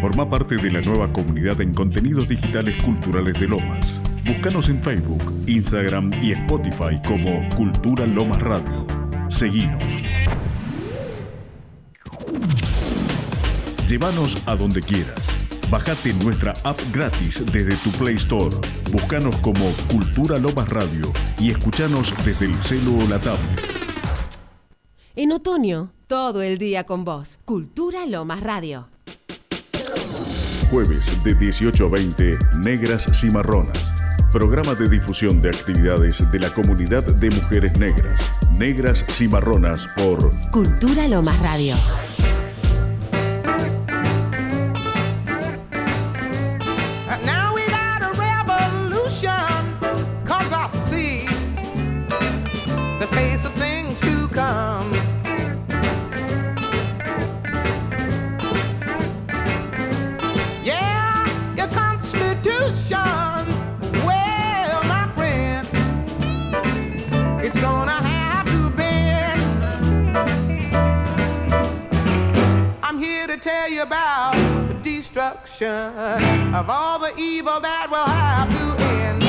Forma parte de la nueva comunidad en contenidos digitales culturales de Lomas. Búscanos en Facebook, Instagram y Spotify como Cultura Lomas Radio. Seguinos. Llévanos a donde quieras. Bájate nuestra app gratis desde tu Play Store. Búscanos como Cultura Lomas Radio y escuchanos desde el celo o la tablet. En otoño, todo el día con vos. Cultura Lomas Radio. Jueves de 18 a 20, Negras Cimarronas. Programa de difusión de actividades de la comunidad de mujeres negras. Negras Cimarronas por Cultura Lomas Radio. Of all the evil that will have to end.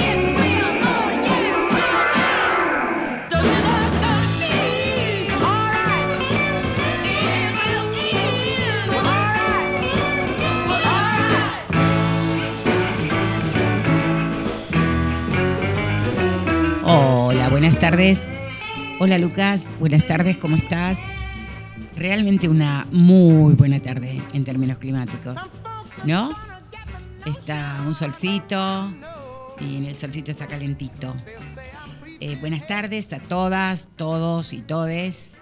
All right. All right. Hola, buenas tardes. Hola Lucas, buenas tardes, ¿cómo estás? Realmente una muy buena tarde en términos climáticos, ¿no? Está un solcito y en el solcito está calentito. Eh, buenas tardes a todas, todos y todes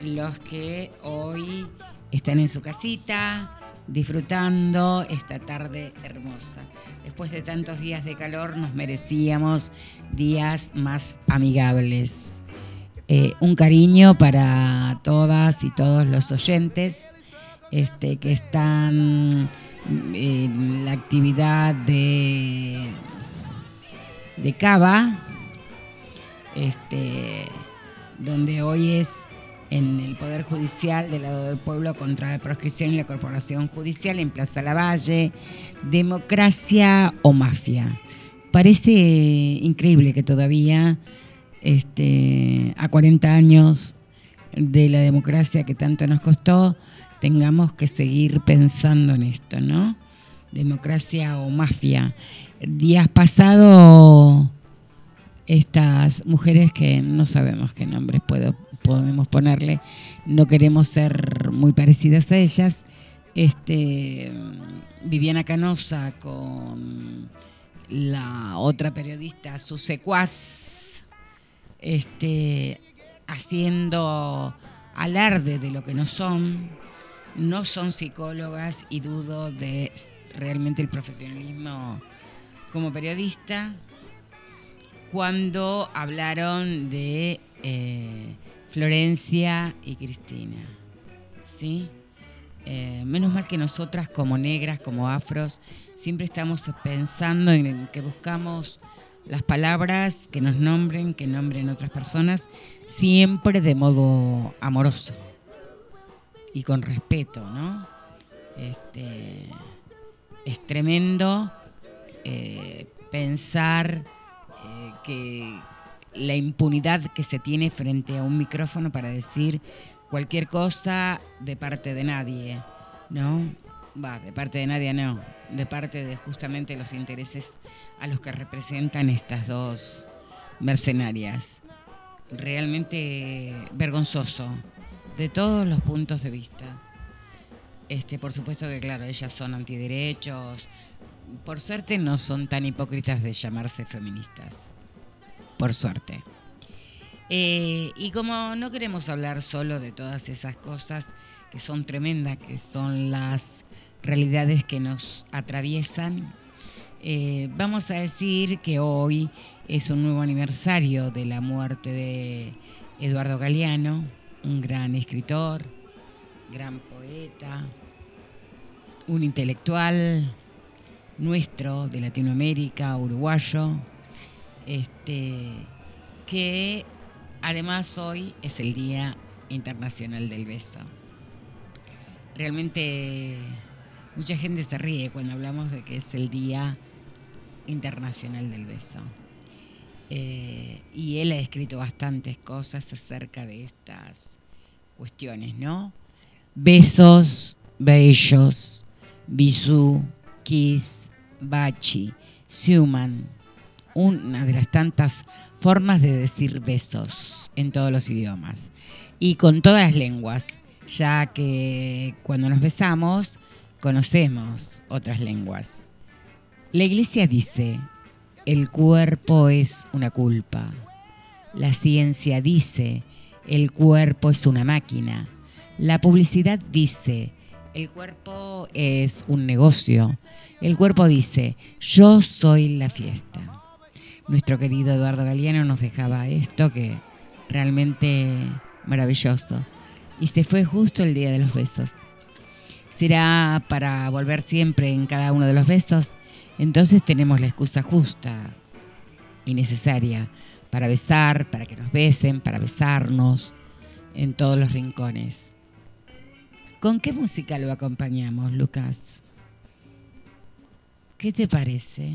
los que hoy están en su casita disfrutando esta tarde hermosa. Después de tantos días de calor nos merecíamos días más amigables. Eh, un cariño para todas y todos los oyentes este, que están en la actividad de, de Cava, este, donde hoy es en el Poder Judicial del lado del pueblo contra la proscripción y la corporación judicial en Plaza Lavalle, democracia o mafia. Parece increíble que todavía, este, a 40 años de la democracia que tanto nos costó, tengamos que seguir pensando en esto, ¿no? Democracia o mafia. Días pasados, estas mujeres que no sabemos qué nombres podemos ponerle, no queremos ser muy parecidas a ellas. Este, Viviana Canosa con la otra periodista, su secuaz, este, haciendo alarde de lo que no son, no son psicólogas y dudo de realmente el profesionalismo como periodista cuando hablaron de eh, Florencia y Cristina. ¿Sí? Eh, menos mal que nosotras como negras, como afros, siempre estamos pensando en que buscamos las palabras que nos nombren, que nombren otras personas, siempre de modo amoroso y con respeto, ¿no? Este, es tremendo eh, pensar eh, que la impunidad que se tiene frente a un micrófono para decir cualquier cosa de parte de nadie, ¿no? Va, de parte de nadie no, de parte de justamente los intereses a los que representan estas dos mercenarias. Realmente vergonzoso, de todos los puntos de vista. Este, por supuesto que claro, ellas son antiderechos. Por suerte no son tan hipócritas de llamarse feministas. Por suerte. Eh, y como no queremos hablar solo de todas esas cosas que son tremendas, que son las realidades que nos atraviesan, eh, vamos a decir que hoy es un nuevo aniversario de la muerte de Eduardo Galeano, un gran escritor, gran poeta, un intelectual nuestro de Latinoamérica, uruguayo, este, que además hoy es el Día Internacional del Beso. Realmente mucha gente se ríe cuando hablamos de que es el Día Internacional del Beso. Eh, y él ha escrito bastantes cosas acerca de estas cuestiones, ¿no? Besos, bellos, bisú, kiss, bachi, siuman, una de las tantas formas de decir besos en todos los idiomas y con todas las lenguas, ya que cuando nos besamos conocemos otras lenguas. La iglesia dice, el cuerpo es una culpa. La ciencia dice, el cuerpo es una máquina. La publicidad dice, el cuerpo es un negocio. El cuerpo dice, yo soy la fiesta. Nuestro querido Eduardo Galeano nos dejaba esto que realmente maravilloso. Y se fue justo el día de los besos. ¿Será para volver siempre en cada uno de los besos? Entonces tenemos la excusa justa y necesaria para besar, para que nos besen, para besarnos en todos los rincones. ¿Con qué música lo acompañamos, Lucas? ¿Qué te parece?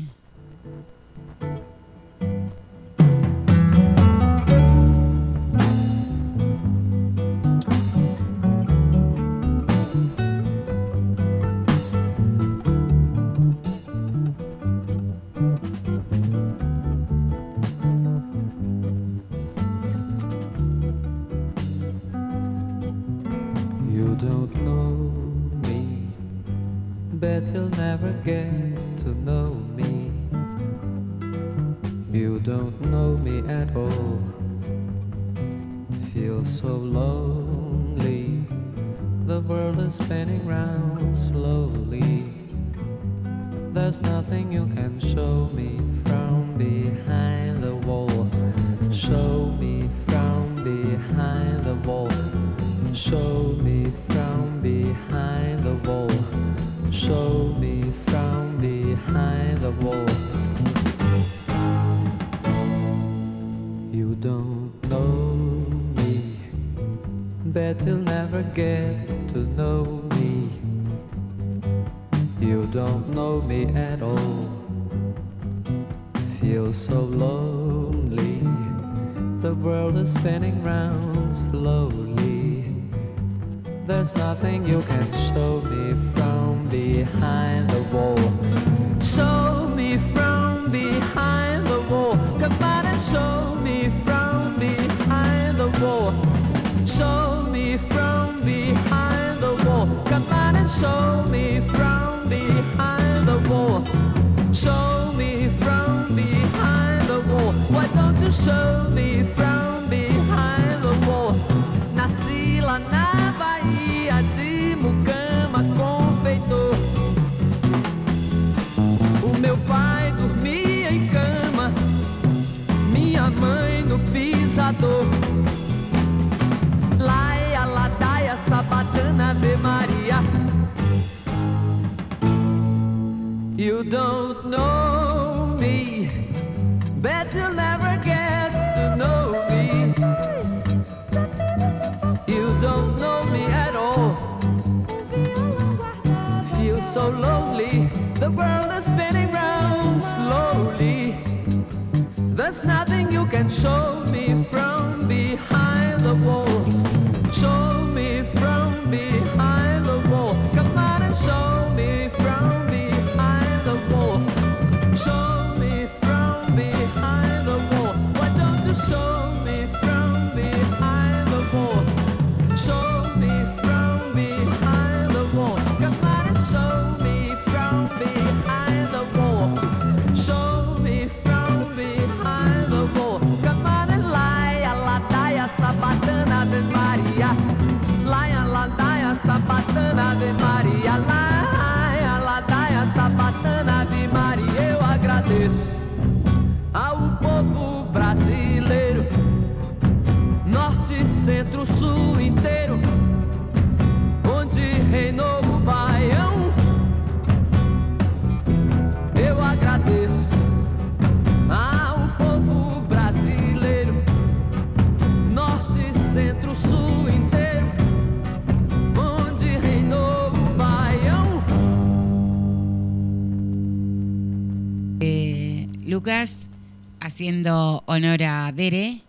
Haciendo honor a Dere,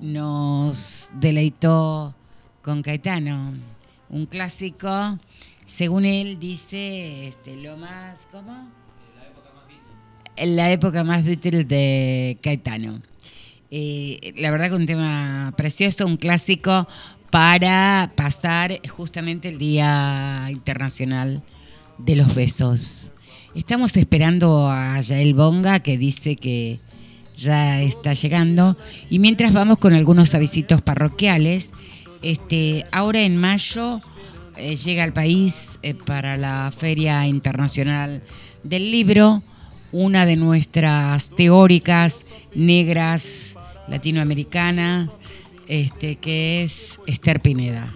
nos deleitó con Caetano, un clásico, según él dice, este, lo más, ¿cómo? La época más Beatle de Caetano. Eh, la verdad que un tema precioso, un clásico para pasar justamente el Día Internacional de los Besos. Estamos esperando a Yael Bonga que dice que ya está llegando. Y mientras vamos con algunos avisitos parroquiales, este, ahora en mayo eh, llega al país eh, para la Feria Internacional del Libro una de nuestras teóricas negras latinoamericana, este, que es Esther Pineda,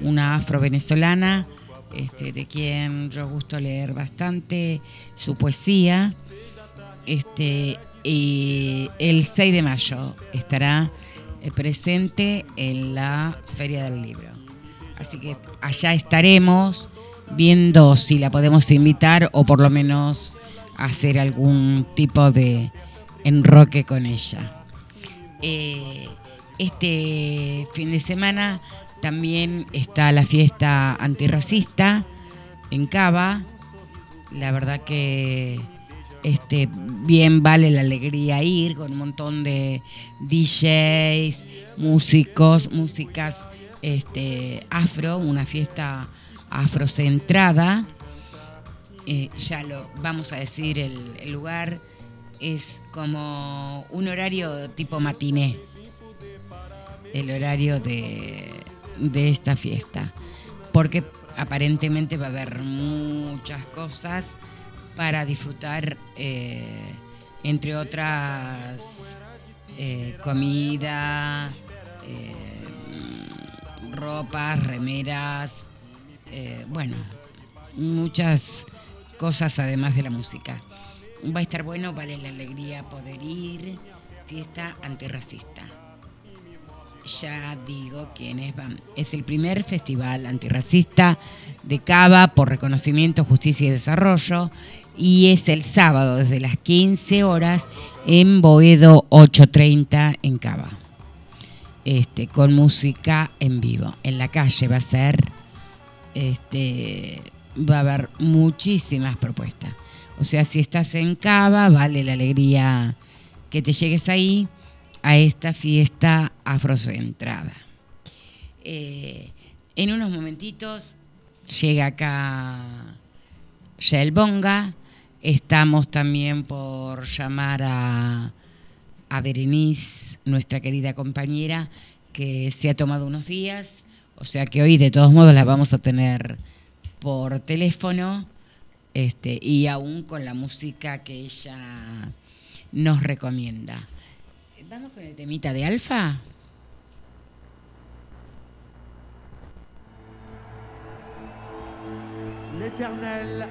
una afro-venezolana, este, de quien yo gusto leer bastante su poesía. Este, y el 6 de mayo estará eh, presente en la Feria del Libro. Así que allá estaremos viendo si la podemos invitar o por lo menos hacer algún tipo de enroque con ella. Eh, este fin de semana también está la fiesta antirracista en Cava. La verdad que este, bien vale la alegría ir con un montón de DJs, músicos, músicas este, afro, una fiesta afrocentrada. Eh, ya lo vamos a decir el, el lugar, es como un horario tipo matiné, el horario de, de esta fiesta, porque aparentemente va a haber muchas cosas para disfrutar, eh, entre otras, eh, comida, eh, ropas, remeras, eh, bueno, muchas cosas además de la música. Va a estar bueno, vale la alegría poder ir, fiesta antirracista. Ya digo quiénes van. Es el primer festival antirracista de Cava por reconocimiento, justicia y desarrollo y es el sábado desde las 15 horas en Boedo 830 en Cava. Este, con música en vivo. En la calle va a ser, este, va a haber muchísimas propuestas. O sea, si estás en Cava, vale la alegría que te llegues ahí a esta fiesta afrocentrada. Eh, en unos momentitos llega acá Shell Bonga. Estamos también por llamar a, a Berenice, nuestra querida compañera, que se ha tomado unos días. O sea que hoy de todos modos la vamos a tener por teléfono este, y aún con la música que ella nos recomienda. Vamos con el temita de Alfa. L'éternel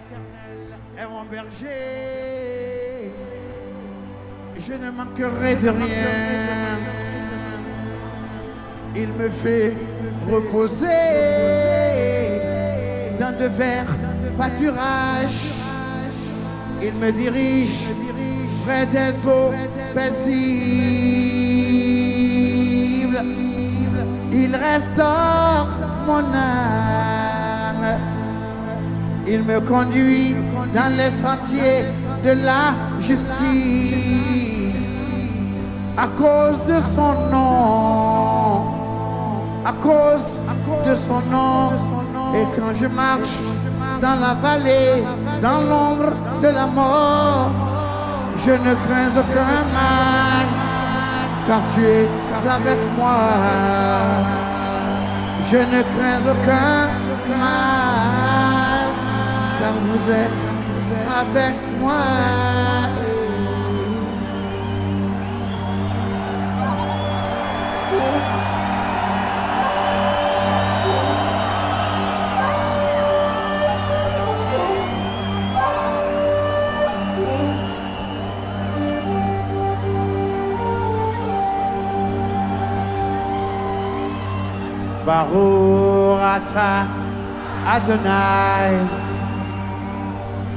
est mon berger. Je ne manquerai de rien. Il me fait reposer dans de verts pâturages. Il me dirige près des eaux paisibles. Il restaure mon âme. Il me conduit dans les sentiers de la justice à cause de son nom. À cause de son nom. Et quand je marche dans la vallée, dans l'ombre de la mort, je ne crains aucun mal, car tu es avec moi. Je ne crains aucun mal, car vous êtes avec moi. Baruch Ata Adonai.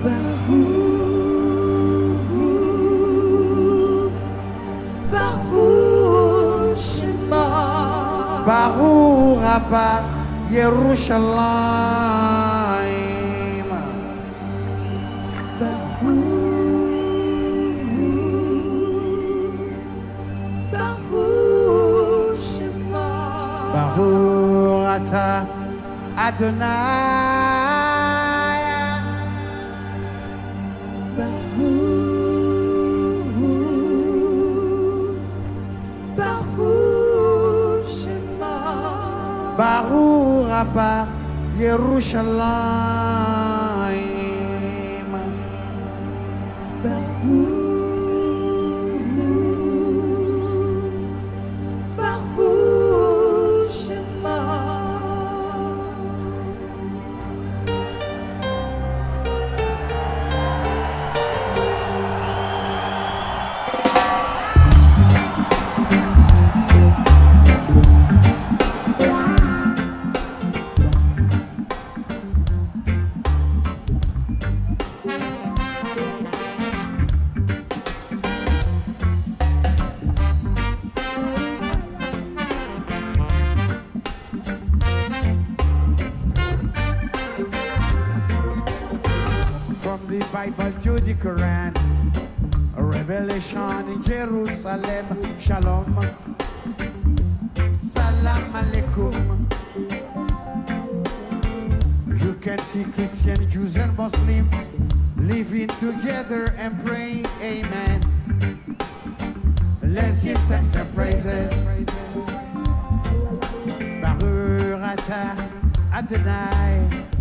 Baruch, Baruch Shema. Baruch Abba Yerushalayim. Ata Adonai. Baruch, Baruch Shema, Baruch Abba Yerushalayim. The Quran, revelation in Jerusalem. Shalom. Salam alaikum. You can see Christian Jews and Muslims living together and praying, Amen. Let's give thanks and praises. Baruch Adonai.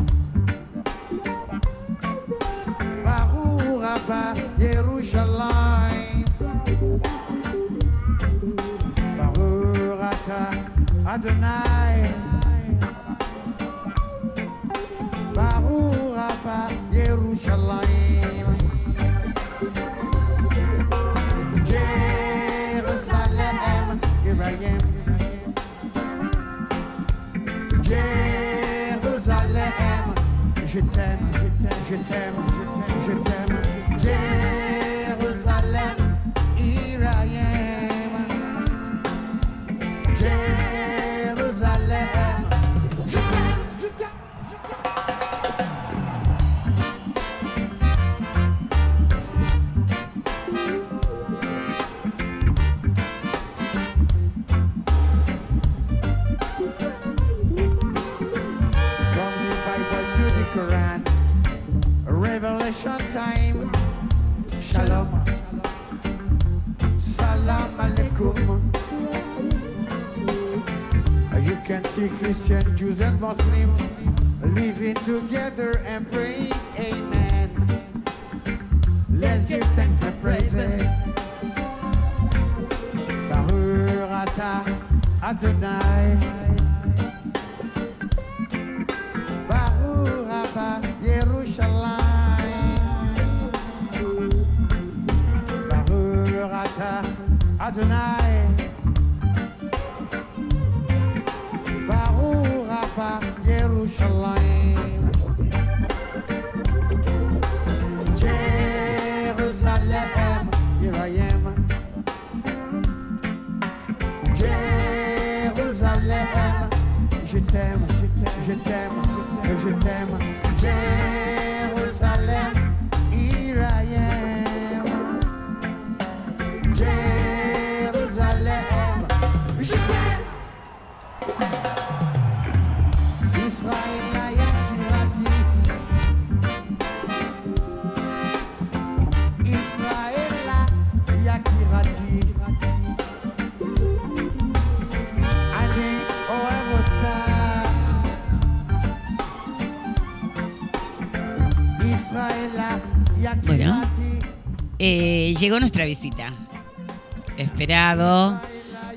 Adonai. Baruch haba Yerushalayim. Jerusalem, here I am. Jérusalem, je t'aime, je t'aime, je t'aime, Jérusalem, Yakirati. Eh, llegó nuestra visita. Esperado.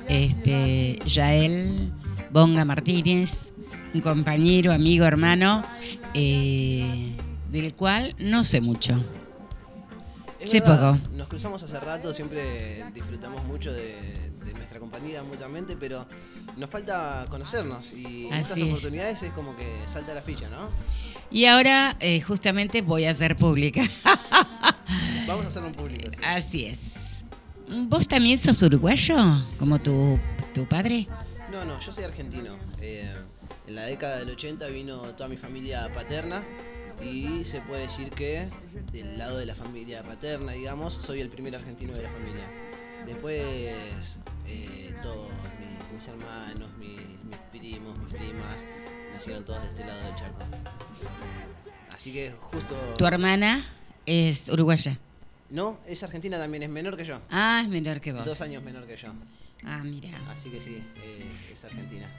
Este, Yael Bonga Martínez, un compañero, amigo, hermano, eh, del cual no sé mucho. Es Sé verdad, poco. Nos cruzamos hace rato, siempre disfrutamos mucho de, de nuestra compañía mutuamente, pero nos falta conocernos y en Así estas es. oportunidades es como que salta la ficha, ¿no? Y ahora eh, justamente voy a hacer pública. Vamos a hacerlo en público. sí. Así es. ¿Vos también sos uruguayo, como tu, tu padre? No, no, yo soy argentino. Eh, en la década del 80 vino toda mi familia paterna y se puede decir que del lado de la familia paterna, digamos, soy el primer argentino de la familia. Después, eh, todos mis, hermanos, mis, mis primos, mis primas, nacieron todos de este lado del charco. Así que justo... Tu hermana es uruguaya. No, es argentina también, es menor que yo. Ah, es menor que vos. Dos años menor que yo. Ah, mira. Así que sí, eh, es argentina.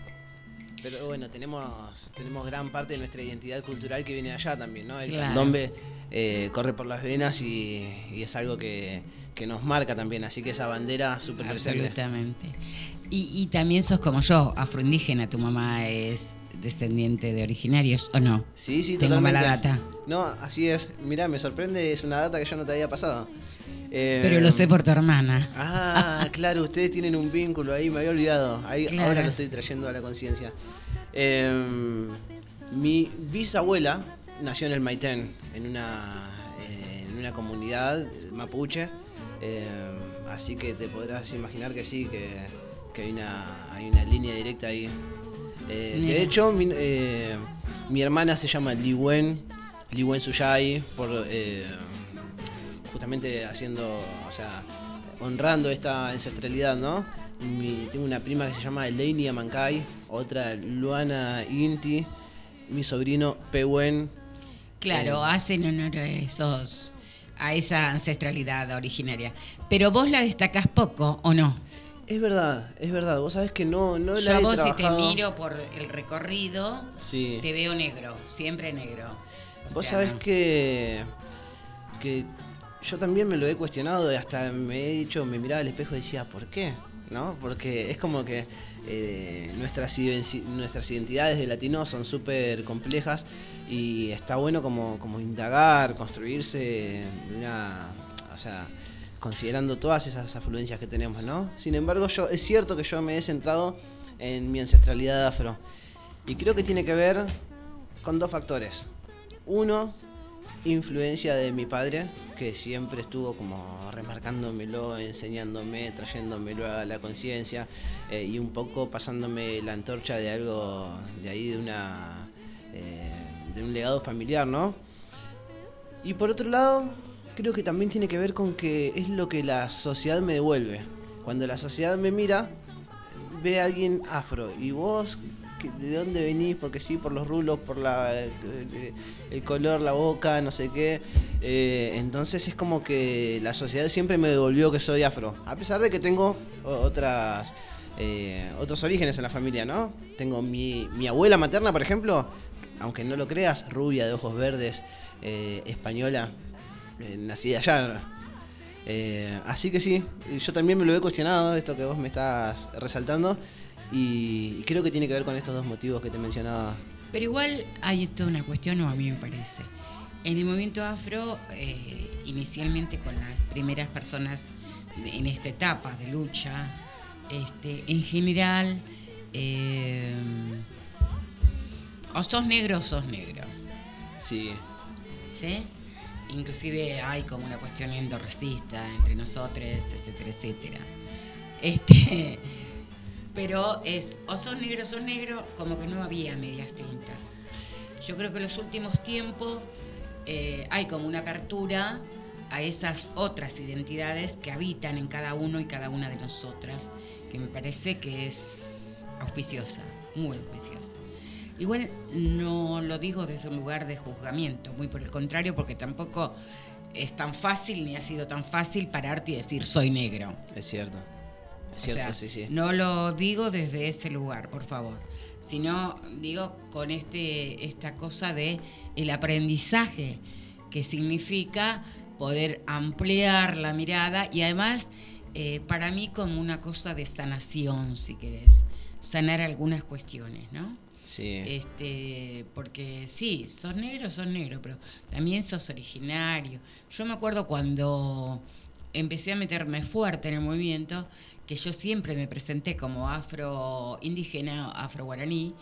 Pero bueno, tenemos, tenemos gran parte de nuestra identidad cultural que viene de allá también, ¿no? El Claro. candombe eh, corre por las venas y, y es algo que, que nos marca también, así que esa bandera súper presente. Absolutamente. Y, y también sos como yo, afroindígena. Tu mamá es descendiente de originarios, ¿o no? Sí, sí, Tengo totalmente. mala data. No, así es. Mirá, me sorprende, es una data que yo no te había pasado. Eh, Pero lo sé por tu hermana. Ah, claro, ustedes tienen un vínculo ahí, me había olvidado. Ahí, Claro. Ahora lo estoy trayendo a la conciencia. Eh, mi bisabuela nació en el Maitén, en una, eh, en una comunidad mapuche. Eh, así que te podrás imaginar que sí, que, que hay, una, hay una línea directa ahí. Eh, de hecho, mi, eh, mi hermana se llama Liwen, Liwen Suyai, por, eh, justamente haciendo, o sea, honrando esta ancestralidad, ¿no? Mi- tengo una prima que se llama Elaine Amancay, otra Luana Inti, mi sobrino Pehuen. Claro, hacen honor a esos, a esa ancestralidad originaria. Pero vos la destacás poco, ¿o no? Es verdad, es verdad. Vos sabés que no, no Yo la a he vos si te miro por el recorrido, Sí. te veo negro, siempre negro. O Vos sea, sabés no. que, que yo también me lo he cuestionado y hasta me he dicho, me miraba al espejo y decía, ¿por qué? ¿No? Porque es como que eh, nuestras, nuestras identidades de latinos son súper complejas y está bueno como, como indagar, construirse de una, o sea, considerando todas esas afluencias que tenemos, ¿no? Sin embargo, yo es cierto que yo me he centrado en mi ancestralidad afro y creo que tiene que ver con dos factores. Uno, influencia de mi padre, que siempre estuvo como remarcándomelo, enseñándome, trayéndomelo a la conciencia eh, y un poco pasándome la antorcha de algo de ahí, de una eh, de un legado familiar, ¿no? Y por otro lado, creo que también tiene que ver con que es lo que la sociedad me devuelve. Cuando la sociedad me mira, ve a alguien afro. Y vos de dónde venís porque sí por los rulos por la eh, el color la boca no sé qué. Eh, entonces es como que la sociedad siempre me devolvió que soy afro. A pesar de que tengo otras eh, otros orígenes en la familia no tengo mi, mi abuela materna por ejemplo aunque no lo creas rubia de ojos verdes española eh, nacida allá eh, así que sí, yo también me lo he cuestionado, esto que vos me estás resaltando, y, creo que tiene que ver con estos dos motivos que te mencionaba. Pero igual hay toda una cuestión, o a mí me parece. En el movimiento afro, eh, inicialmente con las primeras personas en esta etapa de lucha, este, en general, eh, o sos negro o sos negro. Sí, ¿sí? Inclusive hay como una cuestión endorracista entre nosotros, etcétera, etcétera. Este, pero es o sos negro o sos negro, como que no había medias tintas. Yo creo que en los últimos tiempos eh, hay como una apertura a esas otras identidades que habitan en cada uno y cada una de nosotras, que me parece que es auspiciosa, muy auspiciosa. Igual no lo digo desde un lugar de juzgamiento, muy por el contrario, porque tampoco es tan fácil ni ha sido tan fácil pararte y decir soy negro. es cierto. Es O cierto, sea, sí, sí. No lo digo desde ese lugar, por favor, sino digo con este esta cosa de el aprendizaje que significa poder ampliar la mirada y además eh, para mí como una cosa de sanación, si querés, sanar algunas cuestiones, ¿no? Sí, Este, porque sí, sos negro, sos negro, pero también sos originario. Yo me acuerdo cuando empecé a meterme fuerte en el movimiento, que yo siempre me presenté como afro indígena, afro guaraní,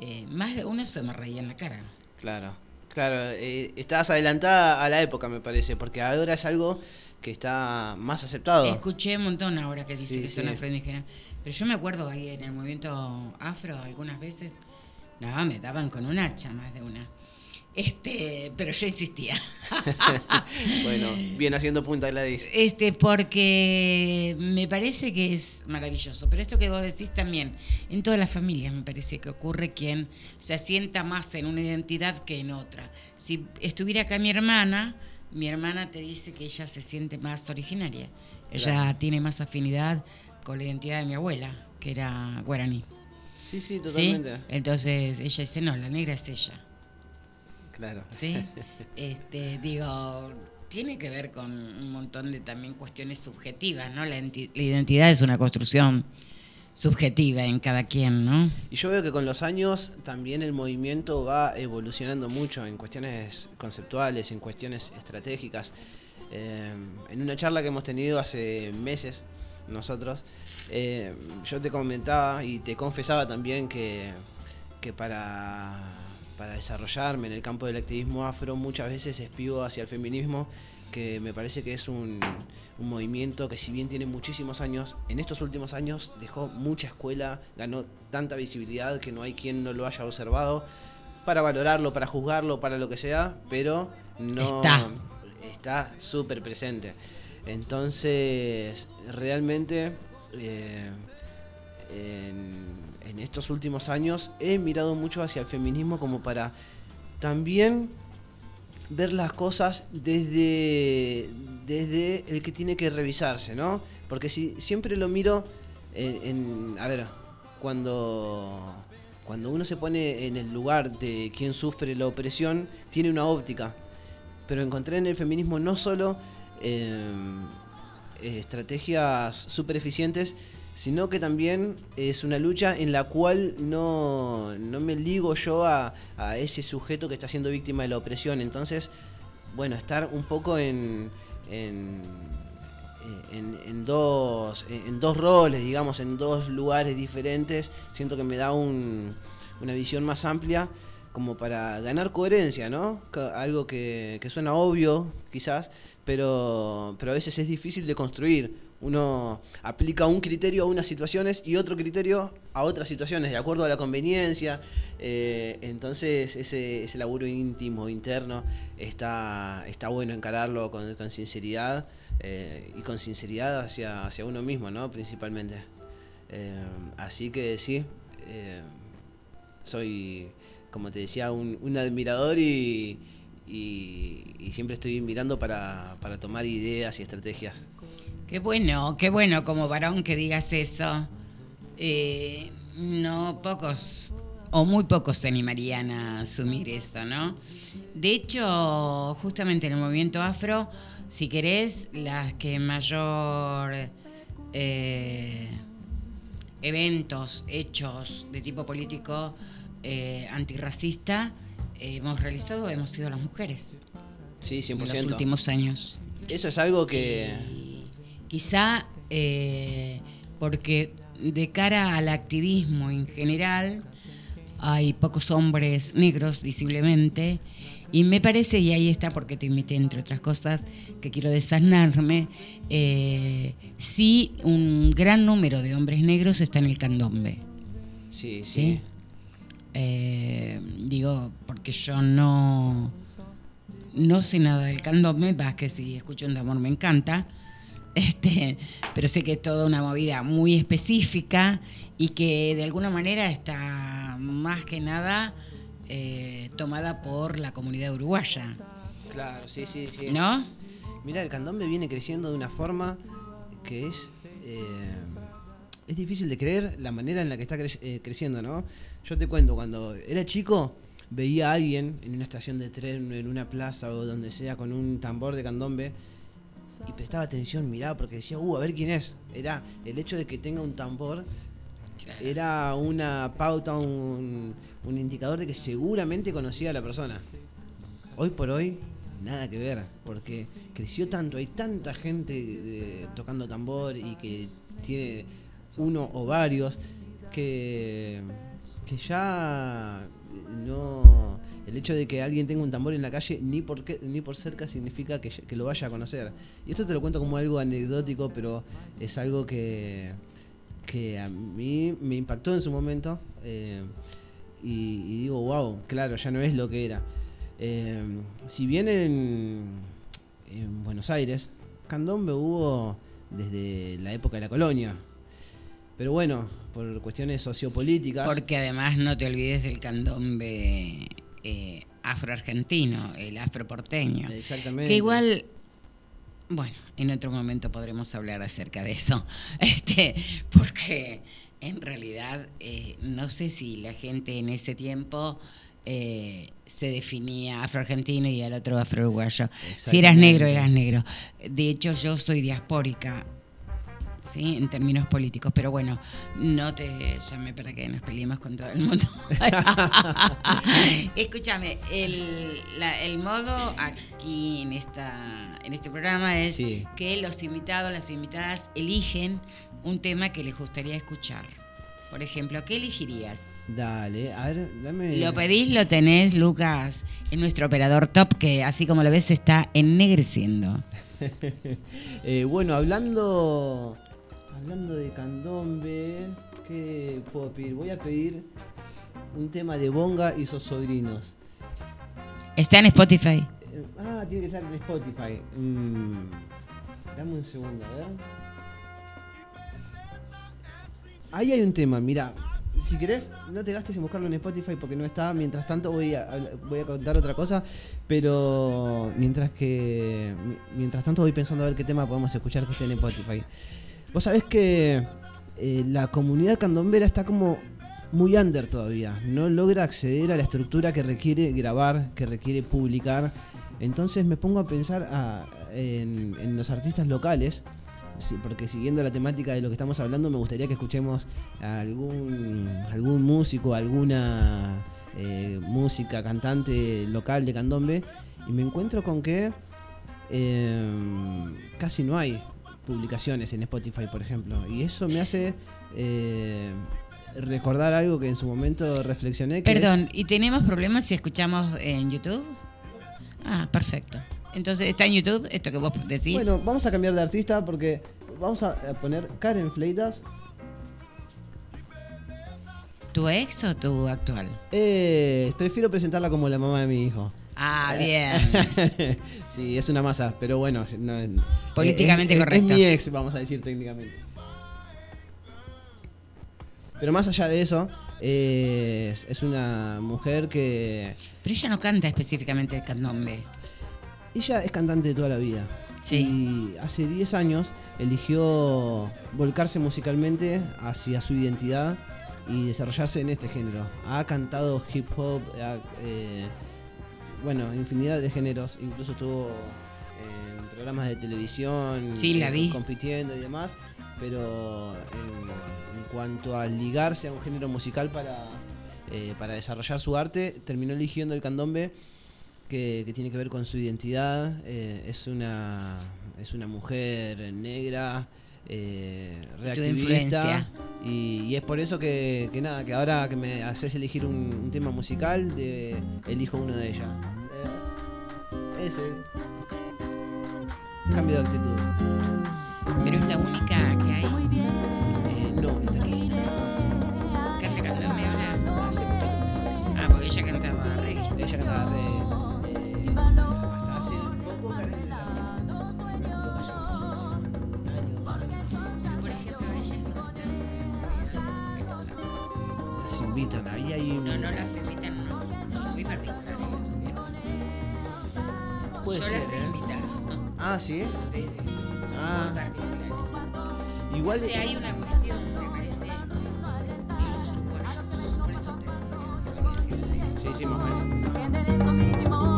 eh, más de uno se me reía en la cara. claro. Claro, eh, estabas adelantada a la época, me parece, porque ahora es algo que está más aceptado. Escuché un montón ahora que dice Sí, que son sí. afroindígenas. Pero yo me acuerdo ahí en el movimiento afro algunas veces, no, me daban con un hacha más de una. Este, pero yo insistía. bueno, bien haciendo punta Gladys. Este, porque me parece que es maravilloso. Pero esto que vos decís también, en todas las familias me parece que ocurre quien se asienta más en una identidad que en otra. Si estuviera acá mi hermana, mi hermana te dice que ella se siente más originaria. Ella tiene más afinidad con la identidad de mi abuela, que era guaraní. Sí, sí, ¿sí? totalmente. Entonces ella dice, no, la negra es ella. Claro. ¿sí? Este, digo, tiene que ver con un montón de también cuestiones subjetivas, ¿no? La identidad es una construcción subjetiva en cada quien, ¿no? Y yo veo que con los años también el movimiento va evolucionando mucho en cuestiones conceptuales, en cuestiones estratégicas. Eh, en una charla que hemos tenido hace meses nosotros, eh, yo te comentaba y te confesaba también que, que para, para desarrollarme en el campo del activismo afro muchas veces espivo hacia el feminismo, que me parece que es un, un movimiento que si bien tiene muchísimos años, en estos últimos años dejó mucha escuela, ganó tanta visibilidad que no hay quien no lo haya observado para valorarlo, para juzgarlo, para lo que sea, pero no Está. está súper presente. Entonces, realmente, eh, en, estos últimos años he mirado mucho hacia el feminismo como para también ver las cosas desde, desde el que tiene que revisarse, ¿no? Porque si siempre lo miro en, en- a ver, cuando cuando uno se pone en el lugar de quien sufre la opresión, tiene una óptica. Pero encontré en el feminismo no solo eh, eh, estrategias súper eficientes, sino que también es una lucha en la cual no, no me ligo yo a, a ese sujeto que está siendo víctima de la opresión. Entonces, bueno, estar un poco en, en, en- en dos, en dos roles, digamos, en dos lugares diferentes, siento que me da un- una visión más amplia como para ganar coherencia, ¿no? Algo que, que suena obvio, quizás, pero, pero a veces es difícil de construir. Uno aplica un criterio a unas situaciones y otro criterio a otras situaciones, de acuerdo a la conveniencia. eh, entonces, ese, ese laburo íntimo, interno, está, está bueno encararlo con, con sinceridad eh, y con sinceridad hacia, hacia uno mismo, ¿no? Principalmente. Eh, así que sí, soy, como te decía, un admirador y, y- siempre estoy mirando para, para tomar ideas y estrategias. Qué bueno, qué bueno como varón que digas eso. Eh, no pocos o muy pocos se animarían a asumir esto, ¿no? De hecho, justamente en el movimiento afro, si querés, las que mayor eh, eventos, hechos de tipo político eh, antirracista hemos realizado, hemos sido las mujeres Sí, en los 100%. últimos años. Eso es algo que... Quizá eh, porque de cara al activismo en general hay pocos hombres negros visiblemente y me parece, y ahí está porque te invité entre otras cosas que quiero desasnarme, eh, sí un gran número de hombres negros está en el candombe. Sí, ¿sí? sí. Eh, digo, porque yo no, no sé nada del candombe, más que si escucho un amor me encanta. Este, pero sé que es toda una movida muy específica y que de alguna manera está más que nada eh, tomada por la comunidad uruguaya, Claro, sí, sí, sí. ¿no? Mira, el candombe viene creciendo de una forma que es. eh, es difícil de creer la manera en la que está cre- eh, creciendo, ¿no? Yo te cuento, cuando era chico, veía a alguien en una estación de tren, en una plaza o donde sea, con un tambor de candombe y prestaba atención, miraba, porque decía, uh, a ver quién es. Era el hecho de que tenga un tambor, era una pauta, un, un indicador de que seguramente conocía a la persona. Hoy por hoy, nada que ver, porque creció tanto, hay tanta gente de- tocando tambor y que tiene uno o varios, que, que ya no... El hecho de que alguien tenga un tambor en la calle, ni por, qué- ni por cerca, significa que, lo vaya a conocer. Y esto te lo cuento como algo anecdótico, pero es algo que, que a mí me impactó en su momento. eh, y, y digo, wow, claro, ya no es lo que era. Eh, si bien en, en Buenos Aires, candombe hubo desde la época de la colonia. Pero bueno, por cuestiones sociopolíticas. Porque además no te olvides del candombe eh, afroargentino, el afroporteño. Exactamente. Que igual, bueno, en otro momento podremos hablar acerca de eso. Este, porque en realidad eh, no sé si la gente en ese tiempo eh, se definía afroargentino y el otro afro-uruguayo. Si eras negro, eras negro. De hecho, yo soy diaspórica. ¿Sí? En términos políticos, pero bueno, no te llame para que nos peleemos con todo el mundo. Escúchame, el, la- el modo aquí en esta en este programa es Sí. que los invitados, las invitadas eligen un tema que les gustaría escuchar. Por ejemplo, ¿qué elegirías? Dale, a ver, dame. Lo pedís, lo tenés, Lucas, es nuestro operador top que así como lo ves se está ennegreciendo. Eh, bueno, hablando. Hablando de candombe, ¿qué puedo pedir? Voy a pedir un tema de Bonga y sus sobrinos. Está en Spotify. Eh, ah, tiene que estar en Spotify. Mm, dame un segundo, a ver. Ahí hay un tema, mira. Si querés, no te gastes en buscarlo en Spotify porque no está. Mientras tanto voy a, voy a contar otra cosa. Pero mientras que. mi- Mientras tanto voy pensando a ver qué tema podemos escuchar que esté en Spotify. Vos sabés que eh, la comunidad candombera está como muy under todavía. No logra acceder a la estructura que requiere grabar, que requiere publicar. Entonces me pongo a pensar a- en, en los artistas locales. sí, porque siguiendo la temática de lo que estamos hablando, me gustaría que escuchemos a algún, algún músico, alguna eh, música, cantante local de candombe. Y me encuentro con que eh, casi no hay publicaciones en Spotify, por ejemplo. Y eso me hace eh, recordar algo que en su momento reflexioné. Que es- Perdón, ¿y tenemos problemas si escuchamos en YouTube? Ah, perfecto. Entonces, ¿está en YouTube esto que vos decís? bueno, vamos a cambiar de artista porque vamos a a poner Karen Fleitas. ¿Tu ex o tu actual? Eh, prefiero presentarla como la mamá de mi hijo. Ah, bien. sí, es una masa, pero bueno. no, Políticamente es- es- correcto. Es mi ex, vamos a decir técnicamente. Pero más allá de eso, es, es una mujer que. Pero ella no canta específicamente el candombe. Ella es cantante de toda la vida. Sí. Y hace 10 años eligió volcarse musicalmente hacia su identidad y desarrollarse en este género. Ha cantado hip hop, ha, eh, bueno, infinidad de géneros. Incluso estuvo en programas de televisión Sí, la eh, vi. compitiendo y demás. Pero en, en cuanto a ligarse a un género musical para, eh, para desarrollar su arte, terminó eligiendo el candombe que, que tiene que ver con su identidad. eh, es, una, es una mujer negra, eh, reactivista. Y, y es por eso que, que nada, que ahora que me haces elegir un, un tema musical, de, elijo uno de ella. Eh, ese. Cambio de actitud. Pero es la única que hay. Eh, no, está aquí sí. Canta candombe ahora. Hace poquito. Ah, porque ella cantaba reggae. Ella cantaba re. Hay. No, no las invitan, no. Son muy particulares. Puede Yo ser, las he ¿eh? invitado. Ah, sí. Sí, sí. Son Ah. muy particulares. Igual. O sea, hay una cuestión, me parece, de los uruguayos. Por eso te decía. lo. Sí, sí, más o menos. En derecho mínimo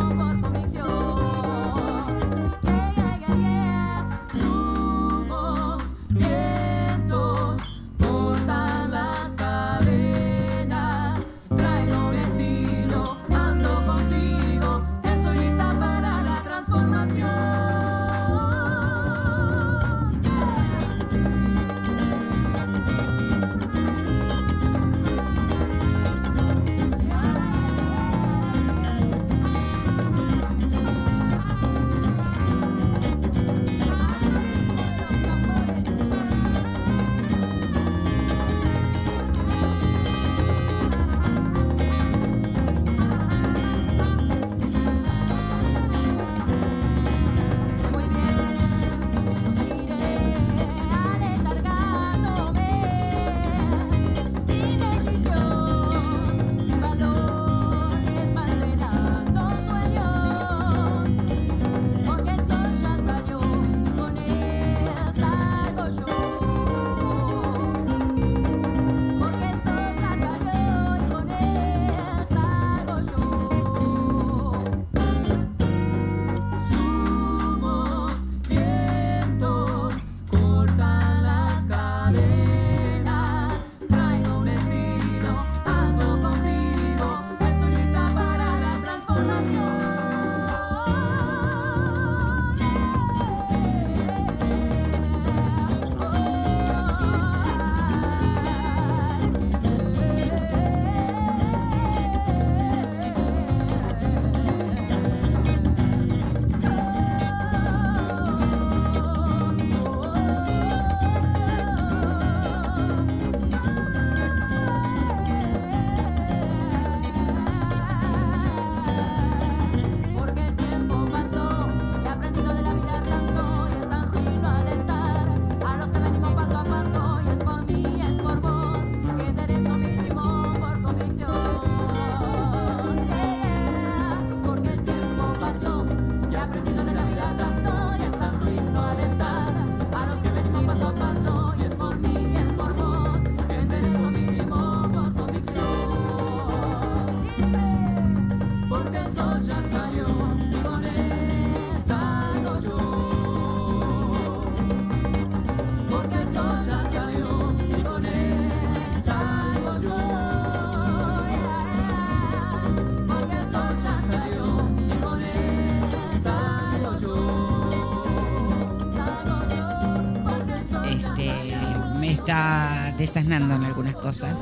desasnando en algunas cosas.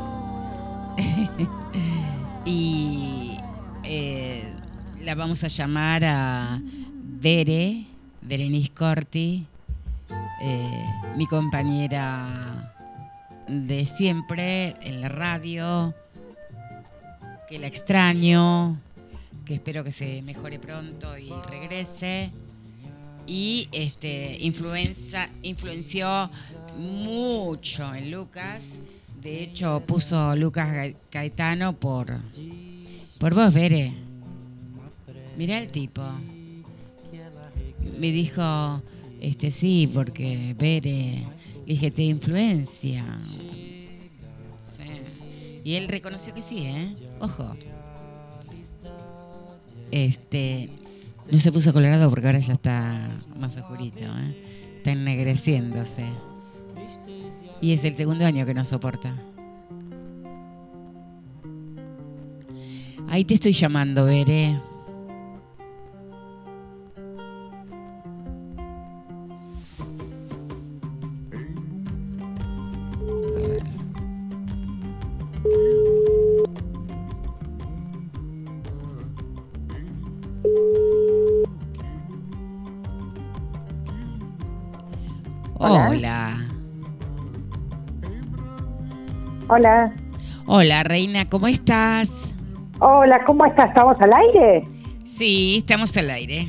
y eh, la vamos a llamar a Dere, Derenis Corti, eh, mi compañera de siempre en la radio, que la extraño, que espero que se mejore pronto y regrese. Y este influenza, influenció mucho en Lucas. De hecho, puso Lucas Caetano por, por vos, Bere. Mirá el tipo. Me dijo, este sí, porque Bere, dije, te influencia. Y él reconoció que sí, ¿eh? Ojo. Este, no se puso colorado porque ahora ya está más oscurito, ¿eh? Está ennegreciéndose. Y es el segundo año que nos soporta. Ahí te estoy llamando, Veré. Hola. Hola. Hola. Reina, ¿cómo estás? Hola, ¿cómo estás? ¿Estamos al aire? Sí, estamos al aire.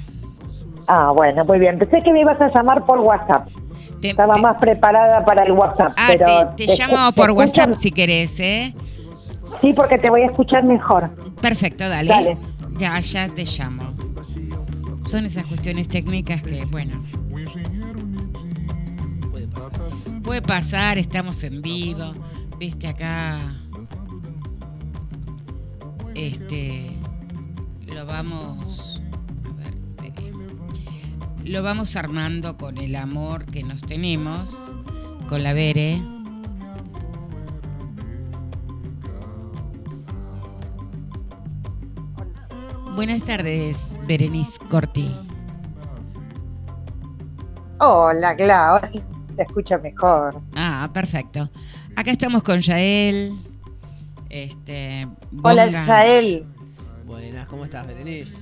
Ah, bueno, muy bien. Pensé que me ibas a llamar por WhatsApp. Te- Estaba te- más preparada para el WhatsApp. Ah, pero te, te llamo por WhatsApp si querés, ¿eh? Sí, porque te voy a escuchar mejor. Perfecto, dale. Dale. Ya, ya te llamo. Son esas cuestiones técnicas que, bueno, puede pasar, estamos en vivo, viste acá. Este, lo vamos, a ver, vení. lo vamos armando con el amor que nos tenemos, con la Bere. Buenas tardes, Berenice Corti. Hola, Clau. Ahora sí te escucho mejor. Ah, perfecto. Acá estamos con Yael. Este, Hola, Bonga. Yael. Buenas, ¿cómo estás, Berenice?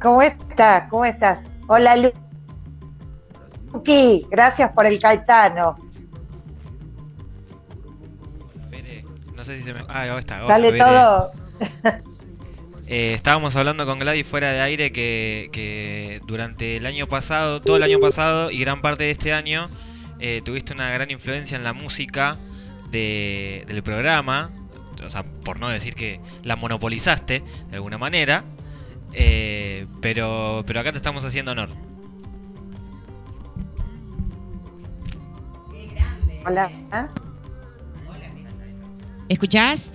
¿Cómo estás? ¿Cómo estás? Hola, Lu- Luqui. Gracias por el Caetano. No sé si se me. Ah, ahí está. hola, Sale Bere. todo. Eh, estábamos hablando con Gladys fuera de aire que, que durante el año pasado, todo el año pasado y gran parte de este año, eh, tuviste una gran influencia en la música de- del programa. O sea, por no decir que la monopolizaste de alguna manera. eh, pero, pero acá te estamos haciendo honor. Hola. ¿Ah? ¿Escuchás?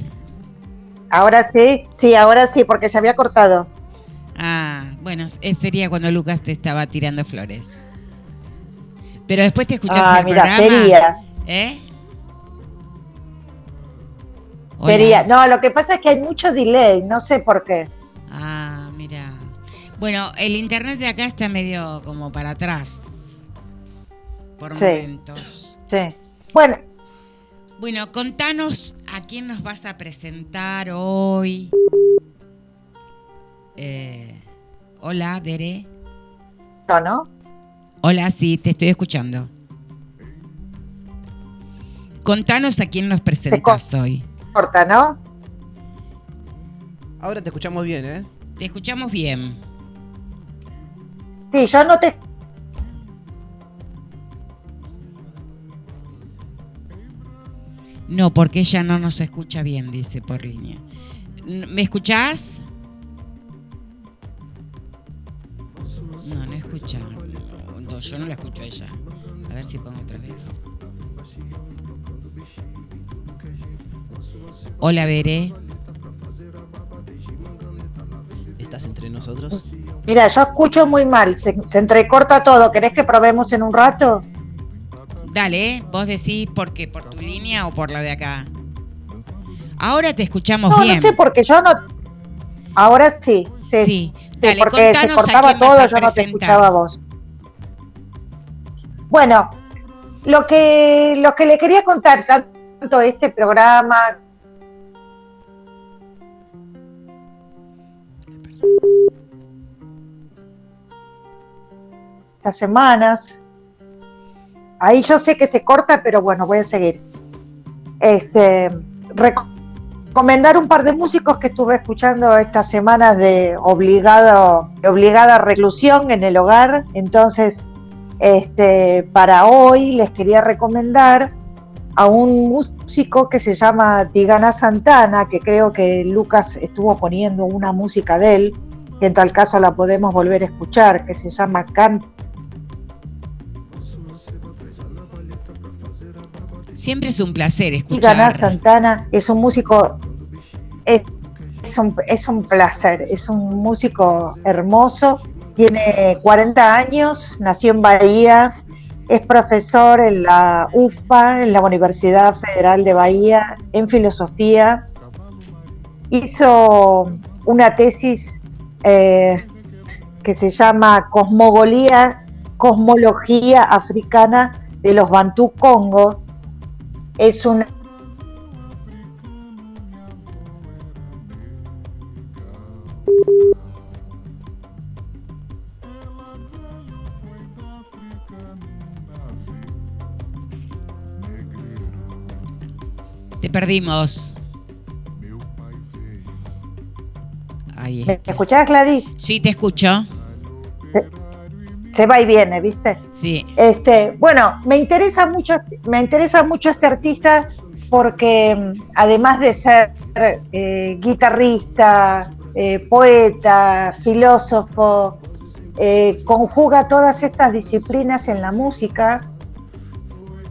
Ahora sí, sí, ahora sí, porque se había cortado. Ah, bueno, eh, sería cuando Lucas te estaba tirando flores. Pero después te escuchás Ah, el mira, programa. sería. ¿Eh? Sería. No, lo que pasa es que hay mucho delay, no sé por qué. Ah, mira. Bueno, el internet de acá está medio como para atrás. Por Sí. momentos. Sí. Bueno, Bueno, contanos a quién nos vas a presentar hoy. Eh, hola, Bere. no, ¿no? Hola, sí, te estoy escuchando. Contanos a quién nos presentas hoy. Corta, ¿no? Ahora te escuchamos bien, ¿eh? Te escuchamos bien. Sí, yo no te. No, porque ella no nos escucha bien, dice por línea. ¿Me escuchás? No, no escucha. Yo no la escucho a ella. A ver si pongo otra vez. Hola, Veré. ¿Estás entre nosotros? Mira, yo escucho muy mal, se, se entrecorta todo. ¿Querés que probemos en un rato? Dale, ¿eh? vos decís por qué, por tu línea o por la de acá. Ahora te escuchamos No, bien. no sé, porque yo no. Ahora sí, sí. Sí, sí, dale, porque se contanos a cortaba todo, yo no te escuchaba a vos. Bueno, lo que, lo que le quería contar, tanto este programa estas semanas. Ahí yo sé que se corta, pero bueno, voy a seguir. Este, recomendar un par de músicos que estuve escuchando estas semanas de obligado, obligada reclusión en el hogar. Entonces, este, para hoy les quería recomendar a un músico que se llama Tigana Santana, que creo que Lucas estuvo poniendo una música de él, que en tal caso la podemos volver a escuchar, que se llama Canto Siempre es un placer Tigana escuchar. Santana es un músico, es, es un, es un placer, es un músico hermoso, tiene 40 años, nació en Bahía, es profesor en la UFA, en la Universidad Federal de Bahía, en filosofía. Hizo una tesis eh, que se llama Cosmogolía, Cosmología Africana de los Bantú Congo. Es una Te perdimos. Ahí ¿Me está. escuchás, Gladys? Sí, te escucho. Se va y viene, ¿viste? Sí. Este, bueno, me interesa mucho, me interesa mucho este artista porque además de ser eh, guitarrista, eh, poeta, filósofo, eh, conjuga todas estas disciplinas en la música,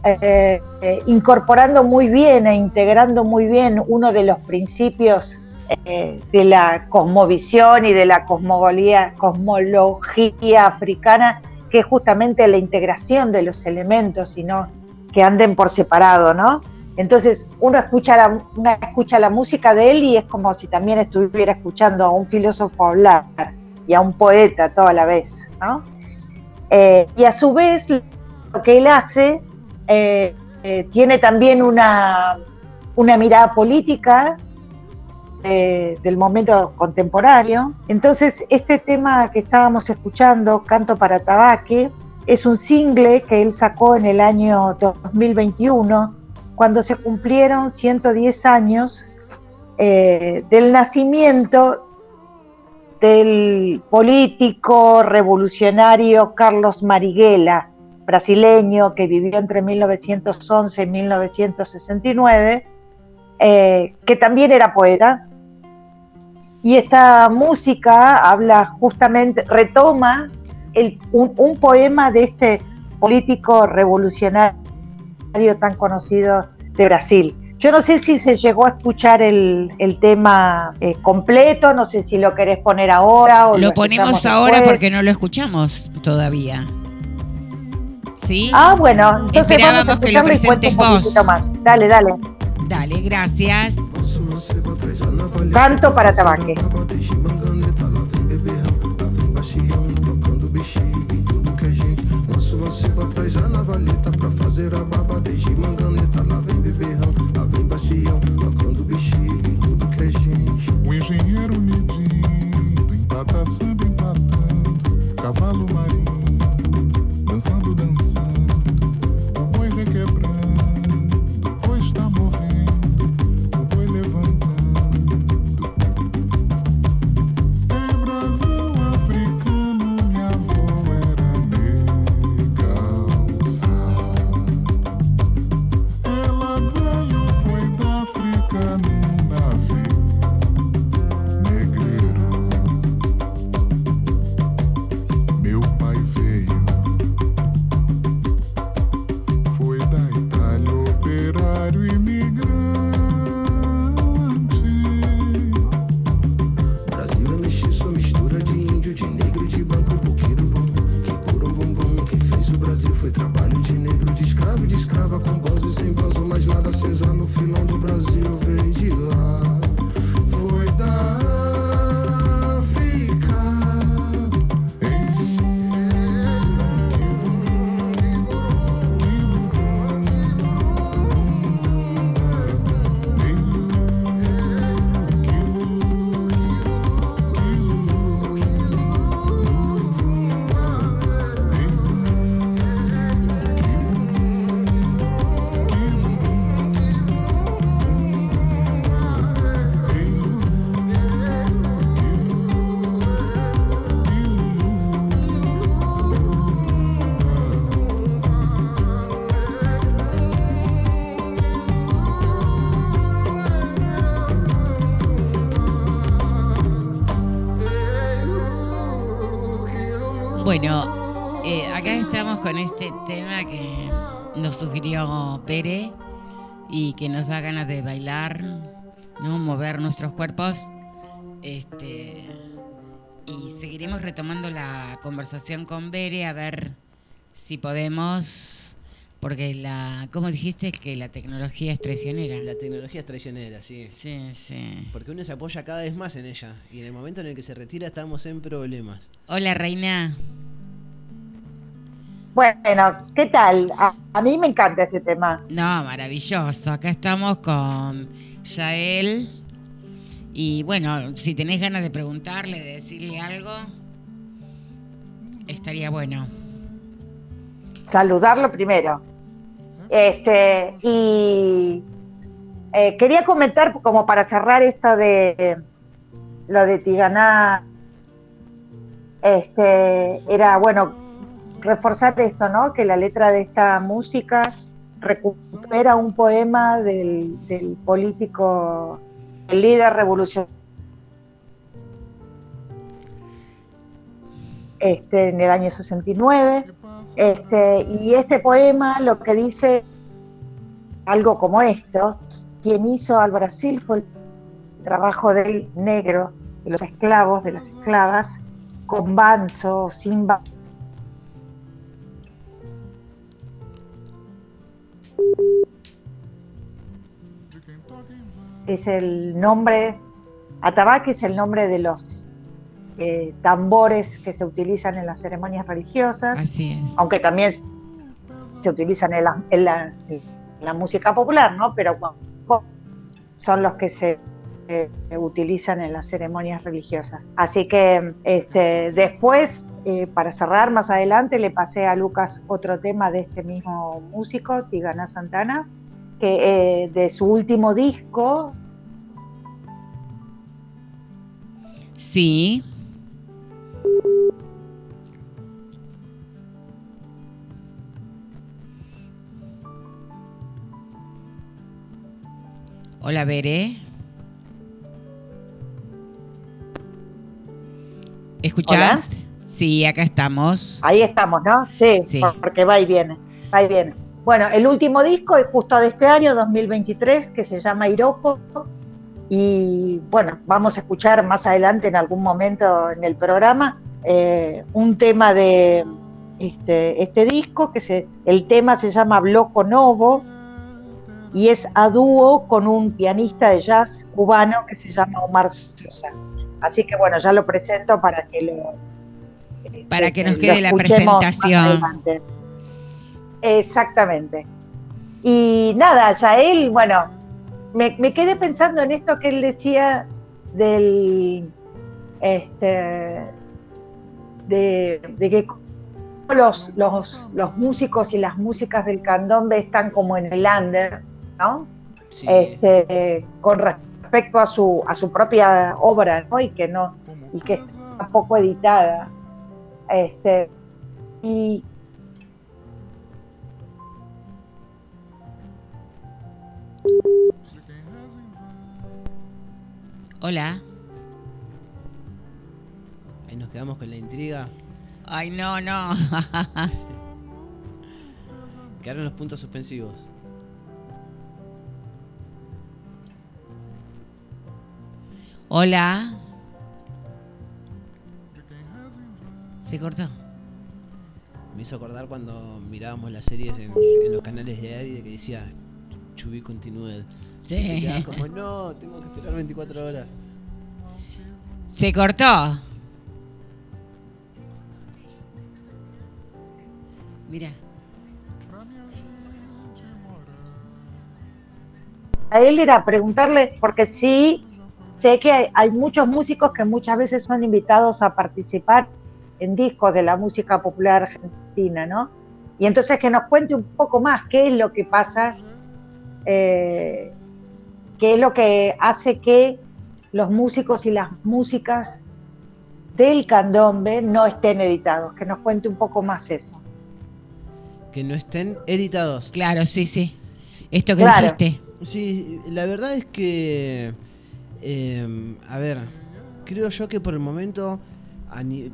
eh, eh, incorporando muy bien e integrando muy bien uno de los principios eh, de la cosmovisión y de la cosmogolía, cosmología africana, que es justamente la integración de los elementos y no que anden por separado, ¿no? Entonces uno escucha la, escucha la música de él y es como si también estuviera escuchando a un filósofo hablar y a un poeta toda la vez, ¿no? Y a su vez lo que él hace eh, eh, tiene también una, una mirada política eh, del momento contemporáneo. Entonces, este tema que estábamos escuchando, Canto para Tabaque, es un single que él sacó en el año 2021, cuando se cumplieron 110 años del nacimiento del político revolucionario Carlos Marighella, brasileño que vivió entre 1911 y 1969, eh, que también era poeta. Y esta música habla justamente, retoma el- un, un poema de este político revolucionario tan conocido de Brasil. Yo no sé si se llegó a escuchar el, el tema eh, completo, no sé si lo querés poner ahora o lo, Lo ponemos ahora después. porque no lo escuchamos todavía. ¿Sí? Ah, bueno, entonces Esperábamos vamos a que lo escucharlo y cuento un presentes vos. poquitito más. Dale, dale. Dale, gracias. Canto para tabaque. Y que nos da ganas de bailar, ¿no? mover nuestros cuerpos. Este, y seguiremos retomando la conversación con Bere a ver si podemos, porque la, ¿cómo dijiste que la tecnología es traicionera? La tecnología es traicionera, sí. Sí, sí. Porque uno se apoya cada vez más en ella. Y en el momento en el que se retira estamos en problemas. Hola, Reina. Bueno, ¿qué tal? A, a mí me encanta este tema. No, maravilloso. Acá estamos con Yael. Y bueno, si tenés ganas de preguntarle, de decirle algo, estaría bueno. Saludarlo primero. Este, y eh, quería comentar, como para cerrar esto de lo de Tiganá, este, era bueno reforzar esto, ¿no? Que la letra de esta música recupera un poema del, político, el líder revolucionario. Este, en el año 69. Este, y este poema lo que dice algo como esto, quien hizo al Brasil fue el trabajo del negro, de los esclavos, de las esclavas, con banzo, sin banzo. Es el nombre, atabaque es el nombre de los eh, tambores que se utilizan en las ceremonias religiosas, Así es. aunque también se utilizan en la, en la- en la música popular, ¿no? Pero son los que se eh, utilizan en las ceremonias religiosas. Así que este, después, eh, para cerrar más adelante, le pasé a Lucas otro tema de este mismo músico, Tigana Santana, que eh, de su último disco, Sí. Hola, Bere. ¿Escuchás? Sí, acá estamos. ahí estamos, ¿no? Sí, Sí. porque va y viene, va y viene. Bueno, el último disco es justo de este año, 2023, que se llama Iroko. Y bueno, vamos a escuchar más adelante en algún momento en el programa eh, un tema de este, este disco, que se, el tema se llama Bloco Novo y es a dúo con un pianista de jazz cubano que se llama Omar Sosa. Así que bueno, ya lo presento para que lo... Para que nos lo quede la presentación. Exactamente. Y nada, ya él, bueno, me, me quedé pensando en esto que él decía del, este, de, de que los, los, los músicos y las músicas del candombe están como en el under, ¿no? Sí. Este, con respecto a su, a su propia obra, ¿no? Y que no, y que está poco editada. Este, y Hola. Ahí nos quedamos con la intriga. Ay, no, no. Quedaron los puntos suspensivos. Hola. Se cortó. Me hizo acordar cuando mirábamos las series en, en los canales de Ari que decía Chubí Continued. Sí. Te quedabas como, no, tengo que esperar 24 horas. Se cortó. Mira. a él era preguntarle, porque sí, sé que hay, hay muchos músicos que muchas veces son invitados a participar en discos de la música popular argentina, ¿no? Y entonces que nos cuente un poco más qué es lo que pasa, eh, qué es lo que hace que los músicos y las músicas del candombe no estén editados, que nos cuente un poco más eso. Que no estén editados. Claro, sí, sí. Esto que Claro. dijiste. Sí, la verdad es que, eh, a ver, creo yo que por el momento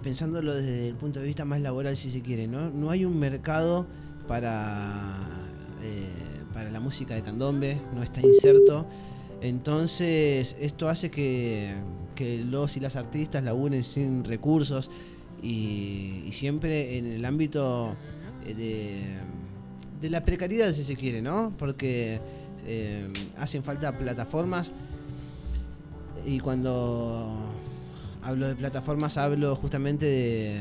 pensándolo desde el punto de vista más laboral, si se quiere, ¿no? No hay un mercado para, eh, para la música de candombe, no está inserto. Entonces, esto hace que, que los y las artistas laburen sin recursos y, siempre en el ámbito eh, de, de la precariedad, si se quiere, ¿no? Porque eh, hacen falta plataformas y cuando hablo de plataformas hablo justamente de,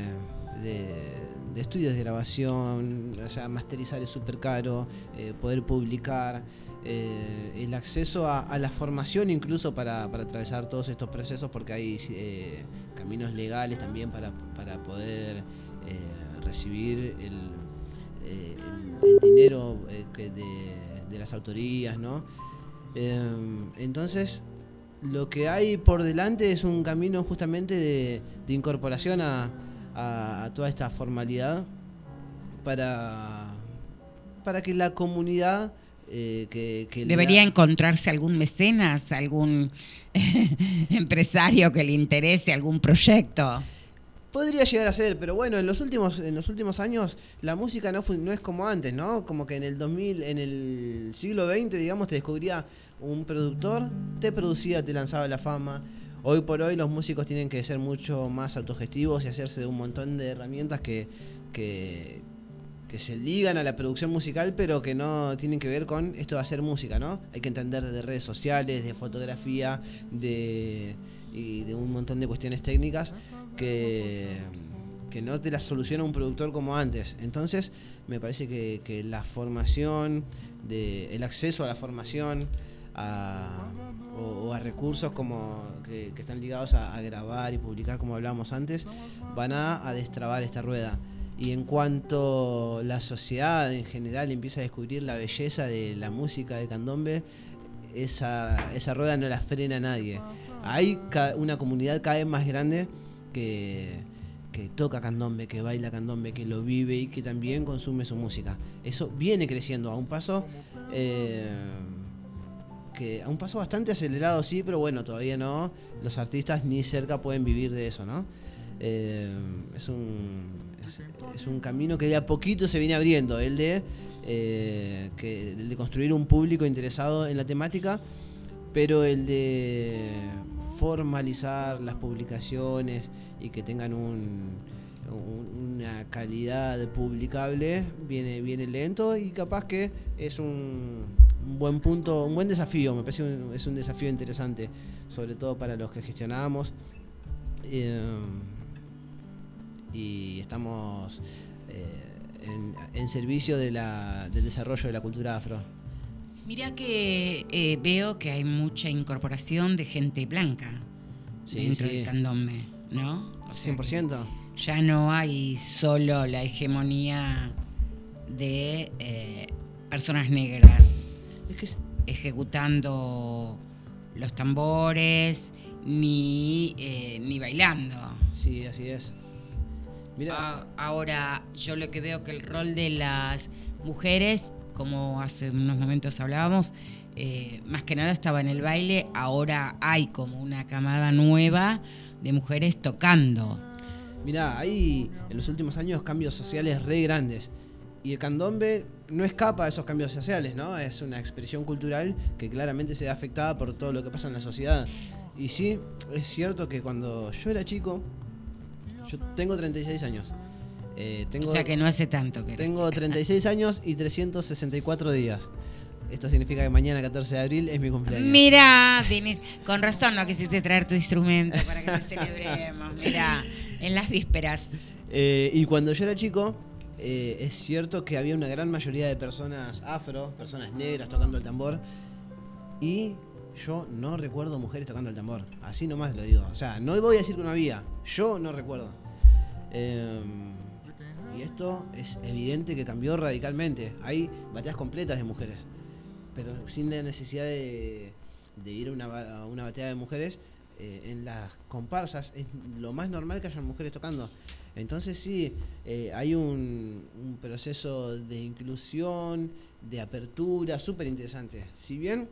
de- estudios de grabación, o sea, masterizar es súper caro, eh, poder publicar, eh, el acceso a, la formación incluso para, para atravesar todos estos procesos porque hay eh, caminos legales también para, para poder recibir el, el- el dinero de, de las autorías, ¿no? Entonces, lo que hay por delante es un camino justamente de, de incorporación a, a- a toda esta formalidad para, para que la comunidad eh, que, Debería da- encontrarse algún mecenas, algún empresario que le interese algún proyecto. Podría llegar a ser, pero bueno, en los últimos en los últimos años la música no no es como antes, ¿no? Como que en el 2000, en el siglo XX, digamos, te descubría un productor, te producía, te lanzaba la fama. Hoy por hoy los músicos tienen que ser mucho más autogestivos y hacerse de un montón de herramientas que, que, se ligan a la producción musical, pero que no tienen que ver con esto de hacer música, ¿no? Hay que entender de redes sociales, de fotografía, de, y de un montón de cuestiones técnicas que, que no te las soluciona un productor como antes. Entonces, me parece que, que la formación, de, el acceso a la formación, a, o, o a recursos como que, que están ligados a, a grabar y publicar, como hablábamos antes, van a, a destrabar esta rueda. Y en cuanto la sociedad en general empieza a descubrir la belleza de la música de candombe, esa, esa rueda no la frena nadie. Hay una comunidad cada vez más grande que, que toca candombe, que baila candombe, que lo vive y que también consume su música. Eso viene creciendo a un paso eh, que a un paso bastante acelerado, sí, pero bueno, todavía no. Los artistas ni cerca pueden vivir de eso, ¿no? Eh, es un es, un camino que de a poquito se viene abriendo, el de eh, que de construir un público interesado en la temática, pero el de formalizar las publicaciones y que tengan un, un- una calidad publicable viene viene lento y capaz que es un, un buen punto, un buen desafío, me parece un- es un desafío interesante, sobre todo para los que gestionamos. Eh, y estamos eh, en, en servicio de la- del desarrollo de la cultura afro. Mira que eh, veo que hay mucha incorporación de gente blanca Sí, dentro sí. del candombe, ¿no? O sea que 100%. Ya no hay solo la hegemonía de personas negras ejecutando los tambores ni, eh, ni bailando. Sí, así es. A- ahora, yo lo que veo que el rol de las mujeres, como hace unos momentos hablábamos, eh, más que nada estaba en el baile, ahora hay como una camada nueva de mujeres tocando. Mirá, hay en los últimos años cambios sociales re grandes. Y el candombe no escapa a esos cambios sociales, ¿no? Es una expresión cultural que claramente se ve afectada por todo lo que pasa en la sociedad. Y sí, es cierto que cuando yo era chico, yo tengo 36 años. Eh, tengo, o sea que no hace tanto que... Tengo 36 años y 364 días. Esto significa que mañana, 14 de abril, es mi cumpleaños. Mira, viniste- con razón no quisiste traer tu instrumento para que te celebremos. Mira, en las vísperas. Eh, y cuando yo era chico, eh, es cierto que había una gran mayoría de personas afro, personas negras tocando el tambor. Y yo no recuerdo mujeres tocando el tambor. Así nomás lo digo. O sea, no voy a decir que no había. Yo no recuerdo. Eh, y esto es evidente que cambió radicalmente. Hay bateas completas de mujeres. Pero sin la necesidad de, ir a una, a una bateada de mujeres. eh, en las comparsas es lo más normal que hayan mujeres tocando. Entonces sí, eh, hay un, un proceso de inclusión, de apertura, súper interesante. Si bien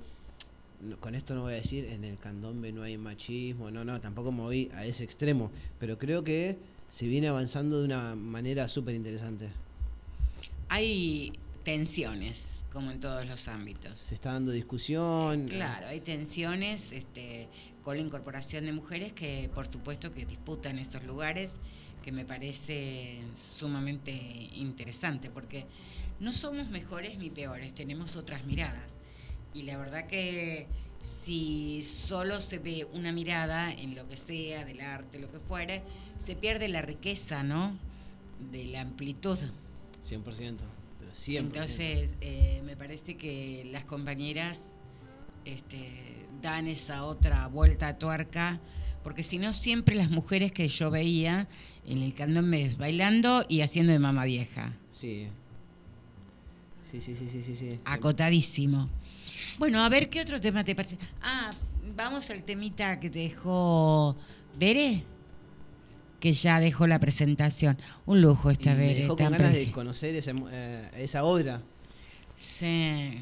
con esto no voy a decir en el candombe no hay machismo, no, no, tampoco me voy a ese extremo, pero creo que se viene avanzando de una manera súper interesante. Hay tensiones, como en todos los ámbitos. Se está dando discusión. Claro, hay tensiones este, con la incorporación de mujeres que por supuesto que disputan esos lugares, que me parece sumamente interesante, porque no somos mejores ni peores, tenemos otras miradas. Y la verdad que si solo se ve una mirada en lo que sea, del arte, lo que fuere, se pierde la riqueza, ¿no? De la amplitud. 100%, pero 100%. Entonces, eh, me parece que las compañeras este, dan esa otra vuelta a tuerca, porque si no, siempre las mujeres que yo veía en el candombe bailando y haciendo de mamá vieja, Sí. Sí, sí, sí, sí, sí, sí. acotadísimo. Bueno, a ver qué otro tema te parece. Ah, vamos al temita que te dejó Bere, que ya dejó la presentación. Un lujo esta me Bere. dejó con ganas de conocer esa, eh, esa obra. Sí.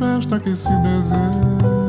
Festa que se deseja.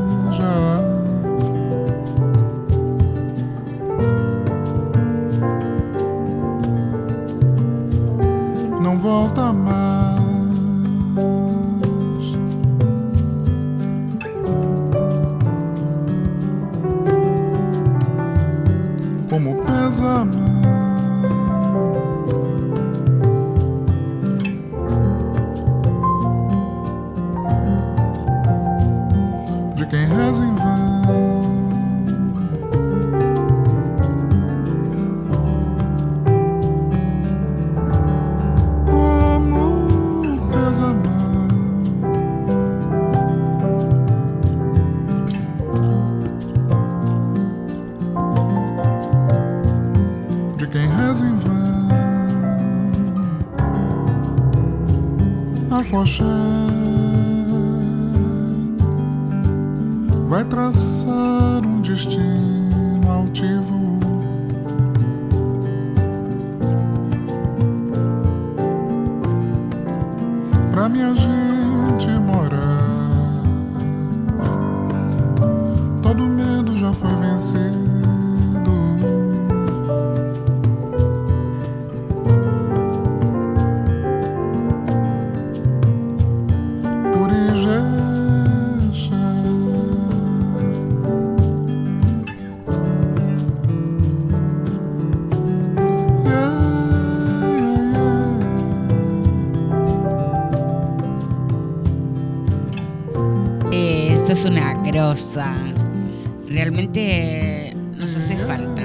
Realmente nos hace falta.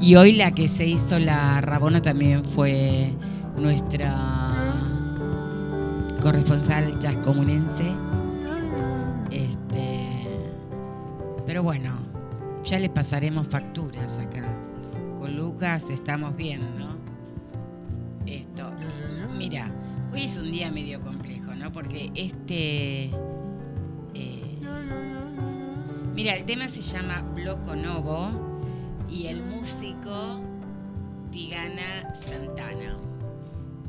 Y hoy la que se hizo la Rabona también fue nuestra corresponsal chascomunense. Este, pero bueno, ya le pasaremos facturas acá. Con Lucas estamos bien, ¿no? Esto, mira, hoy es un día medio complejo, ¿no? Porque este se llama Bloco Novo y el músico Tigana Santana.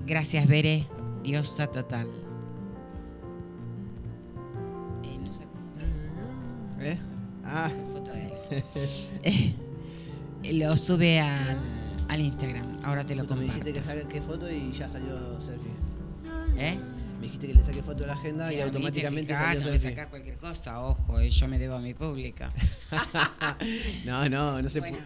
Gracias, Bere, diosa total. Eh, no sé cómo ¿Eh? Ah. foto de él. Eh, lo sube al, al Instagram. Ahora te lo Justo me comparto. dijiste que saque foto y ya salió selfie. ¿Eh? Me dijiste que le saque foto a la agenda Sí, y automáticamente fijás, salió no me selfie. sacás cualquier cosa, ojo, eh, yo me debo a mi pública. No, no, no se Bueno,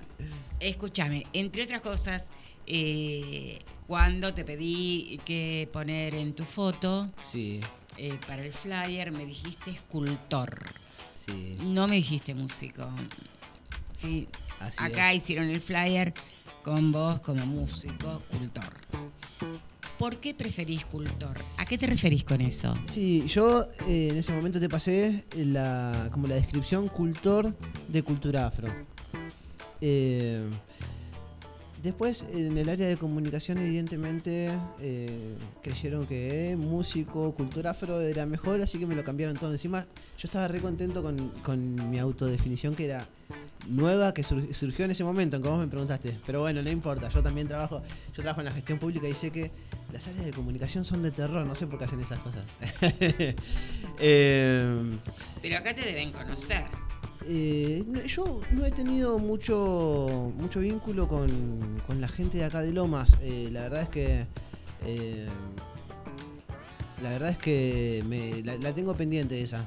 escúchame, entre otras cosas, eh, cuando te pedí que poner en tu foto Sí, eh, para el flyer, me dijiste escultor. sí. No me dijiste músico. Sí, Así acá es. hicieron el flyer con vos como músico, escultor. ¿Por qué preferís escultor? ¿A qué te referís con eso? Sí, yo eh, en ese momento te pasé como la descripción cultor de cultura afro. Eh, después, en el área de comunicación, evidentemente, eh, creyeron que músico, cultura afro era mejor, así que me lo cambiaron todo. Encima, yo estaba re contento con, con mi autodefinición, que era nueva, que sur- surgió en ese momento, en que vos me preguntaste. Pero bueno, no importa, yo también trabajo, yo trabajo en la gestión pública y sé que las áreas de comunicación son de terror, no sé por qué hacen esas cosas. Eh, Pero acá te deben conocer. eh, yo no he tenido mucho, mucho vínculo con, con la gente de acá de Lomas. Eh, la verdad es que. la verdad es que me- la, la tengo pendiente esa.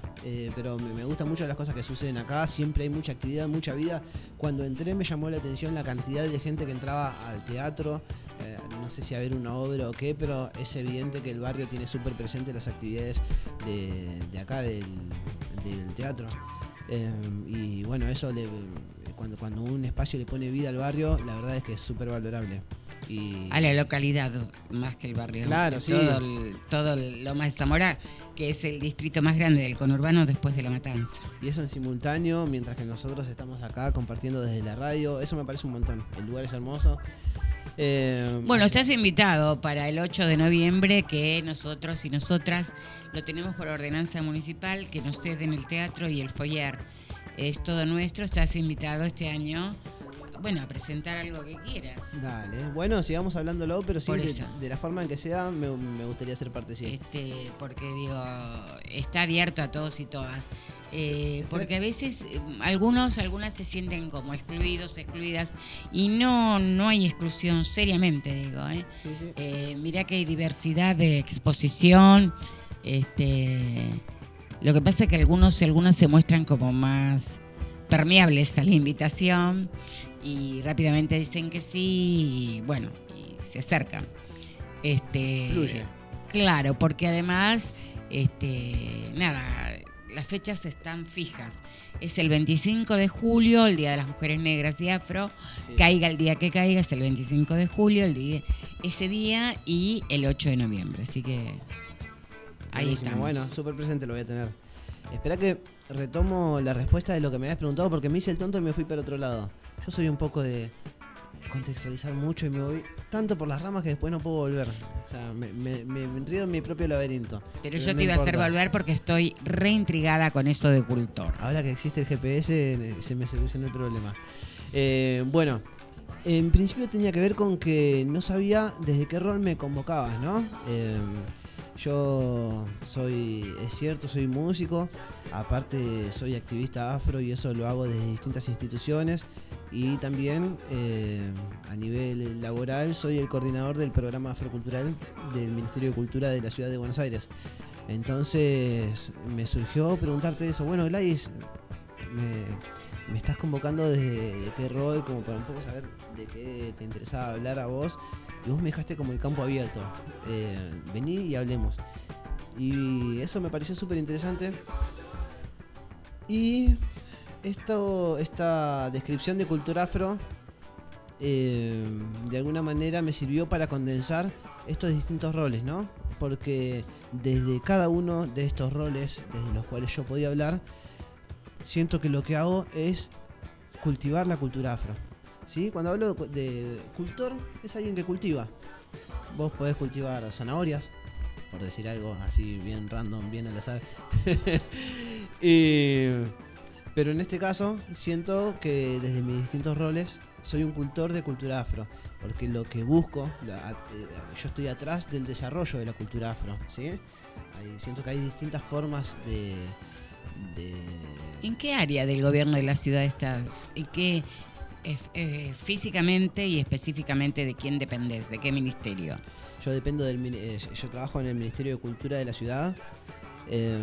Pero me, me gustan mucho las cosas que suceden acá. Siempre hay mucha actividad, mucha vida. Cuando entré me llamó la atención la cantidad de gente que entraba al teatro. Eh, no sé si a ver una obra o qué, pero es evidente que el barrio tiene súper presente las actividades de, de acá del, del teatro. Eh, y bueno, eso le- cuando, cuando un espacio le pone vida al barrio, la verdad es que es súper valorable. Y, A la localidad, más que el barrio. Claro, sí. Todo, el- todo el- Loma de Zamora, que es el distrito más grande del conurbano después de La Matanza. y eso en simultáneo, mientras que nosotros estamos acá compartiendo desde la radio, eso me parece un montón. El lugar es hermoso. Eh, Bueno, estás invitado para el 8 de noviembre, que nosotros y nosotras lo tenemos por ordenanza municipal, que nos ceden el teatro y el foyer. Es todo nuestro, estás invitado este año, bueno, a presentar algo que quieras. Dale, bueno, sigamos hablándolo, pero sí, de, de la forma en que sea, me, me gustaría ser parte, sí. Este, porque digo, está abierto a todos y todas. Eh, porque a veces eh, algunos, algunas se sienten como excluidos, excluidas, y no, no hay exclusión, seriamente digo. ¿eh? Sí, sí. Eh, mirá que hay diversidad de exposición. Este, lo que pasa es que algunos y algunas se muestran como más permeables a la invitación y rápidamente dicen que sí y bueno, y se acercan. Este, Fluye. Claro, porque además, este, nada, las fechas están fijas. Es el 25 de julio, el Día de las Mujeres Negras y Afro. Sí. Caiga el día que caiga, es el 25 de julio, el día, ese día y el 8 de noviembre. Así que ahí Buenísimo, estamos. Bueno, súper presente lo voy a tener. Espera que retomo la respuesta de lo que me habías preguntado porque me hice el tonto y me fui para otro lado. Yo soy un poco de contextualizar mucho y me voy tanto por las ramas que después no puedo volver. O sea, me, me, me enredo en mi propio laberinto. Pero yo no te iba a hacer volver porque estoy reintrigada con eso de cultor. Ahora que existe el GPS, eh, se me solucionó el problema. Eh, bueno, en principio tenía que ver con que no sabía desde qué rol me convocabas, ¿no? Eh, Yo soy, es cierto, soy músico, aparte soy activista afro y eso lo hago desde distintas instituciones y también eh, a nivel laboral soy el coordinador del programa afrocultural del Ministerio de Cultura de la Ciudad de Buenos Aires. Entonces me surgió preguntarte eso, bueno Gladys, me, estás convocando desde de qué rol, como para un poco saber de qué te interesaba hablar a vos y vos me dejaste como el campo abierto. Eh, vení y hablemos. Y eso me pareció súper interesante. Y esto, esta descripción de cultura afro eh, de alguna manera me sirvió para condensar estos distintos roles, ¿no? Porque desde cada uno de estos roles, desde los cuales yo podía hablar, siento que lo que hago es cultivar la cultura afro. ¿Sí? Cuando hablo de cultor, es alguien que cultiva. Vos podés cultivar zanahorias, por decir algo así bien random, bien al azar. Y- pero en este caso siento que desde mis distintos roles soy un cultor de cultura afro, porque lo que busco, eh, yo estoy atrás del desarrollo de la cultura afro, ¿sí? Siento que hay distintas formas de, de ¿En qué área del gobierno de la ciudad estás? ¿En qué eh, físicamente y específicamente de quién dependés? ¿De qué ministerio? Yo dependo del eh, yo trabajo en el Ministerio de Cultura de la ciudad, eh,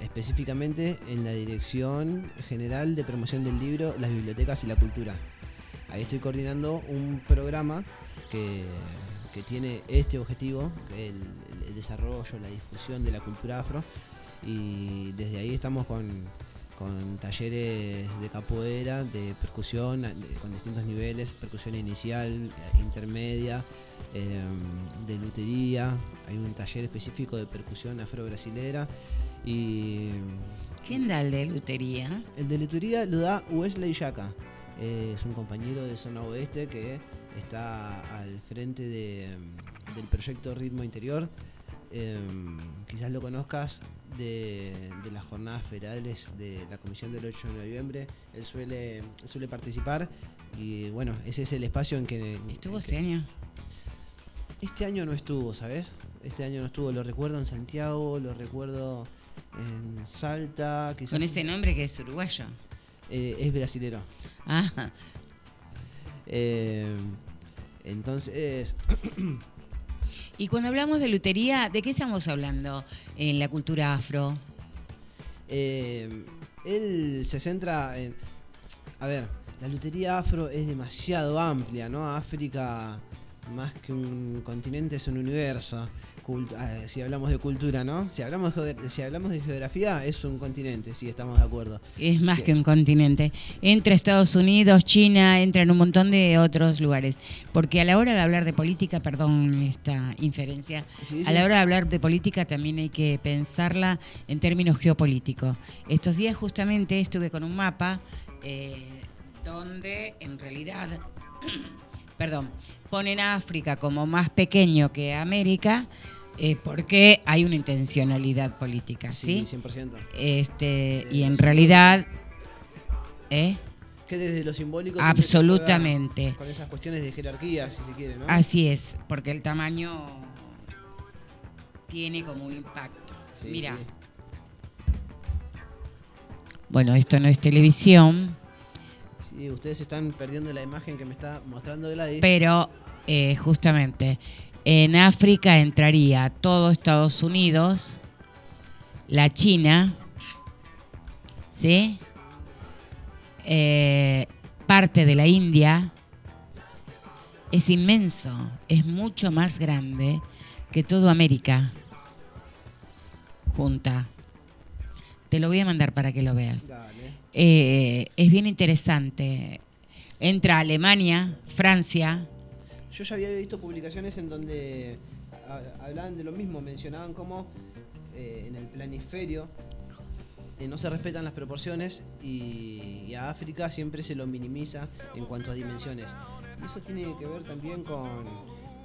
específicamente en la Dirección General de Promoción del Libro, las Bibliotecas y la Cultura. Ahí estoy coordinando un programa que, que tiene este objetivo, el desarrollo, la difusión de la cultura afro, y desde ahí estamos con, con talleres de capoeira, de percusión, de- con distintos niveles, percusión inicial, eh, intermedia, eh, de lutería, hay un taller específico de percusión afro-brasilera y ¿Quién da el de lutería? el de lutería lo da Wesley Yaka, eh, es un compañero de zona oeste que está al frente de, del proyecto Ritmo Interior. Eh, quizás lo conozcas de, de las jornadas federales de la comisión del 8 de noviembre. Él suele, suele participar y bueno, ese es el espacio en que... ¿Estuvo en este que- año? Este año no estuvo, ¿sabes? Este año no estuvo, lo recuerdo en Santiago, lo recuerdo en Salta, quizás... Con ese nombre que es uruguayo. Eh, es brasilero. Ah, Eh, entonces, y cuando hablamos de lutería, ¿de qué estamos hablando en la cultura afro? eh, él se centra en... A ver, la lutería afro es demasiado amplia, ¿no? África, más que un continente, es un universo. Cult- ah, si hablamos de cultura, ¿no? Si hablamos de, si hablamos de geografía, es un continente, sí, estamos de acuerdo. Es más Sí. que un continente. Entra Estados Unidos, China, entra en un montón de otros lugares. Porque a la hora de hablar de política, perdón esta inferencia, Sí, a la hora de hablar de política también hay que pensarla en términos geopolíticos. Estos días justamente estuve con un mapa eh, donde en realidad, perdón, ponen a África como más pequeño que América. eh, porque hay una intencionalidad política, ¿sí? Sí, 100%. Este, y en realidad, ¿eh? Que desde lo simbólico Absolutamente. con esas cuestiones de jerarquía, si se quiere, ¿no? Así es, porque el tamaño tiene como un impacto. Sí, Mira, sí. bueno, esto no es televisión, Sí, ustedes están perdiendo la imagen que me está mostrando Gladys. pero eh, justamente en África entraría todo Estados Unidos, la China, ¿sí? Eh, parte de la India. Es inmenso, es mucho más grande que toda América junta. Te lo voy a mandar para que lo veas. Eh, es bien interesante. Entra Alemania, Francia, Yo ya había visto publicaciones en donde ha- hablaban de lo mismo, mencionaban cómo eh, en el planisferio eh, no se respetan las proporciones y, a África siempre se lo minimiza en cuanto a dimensiones. Y eso tiene que ver también con,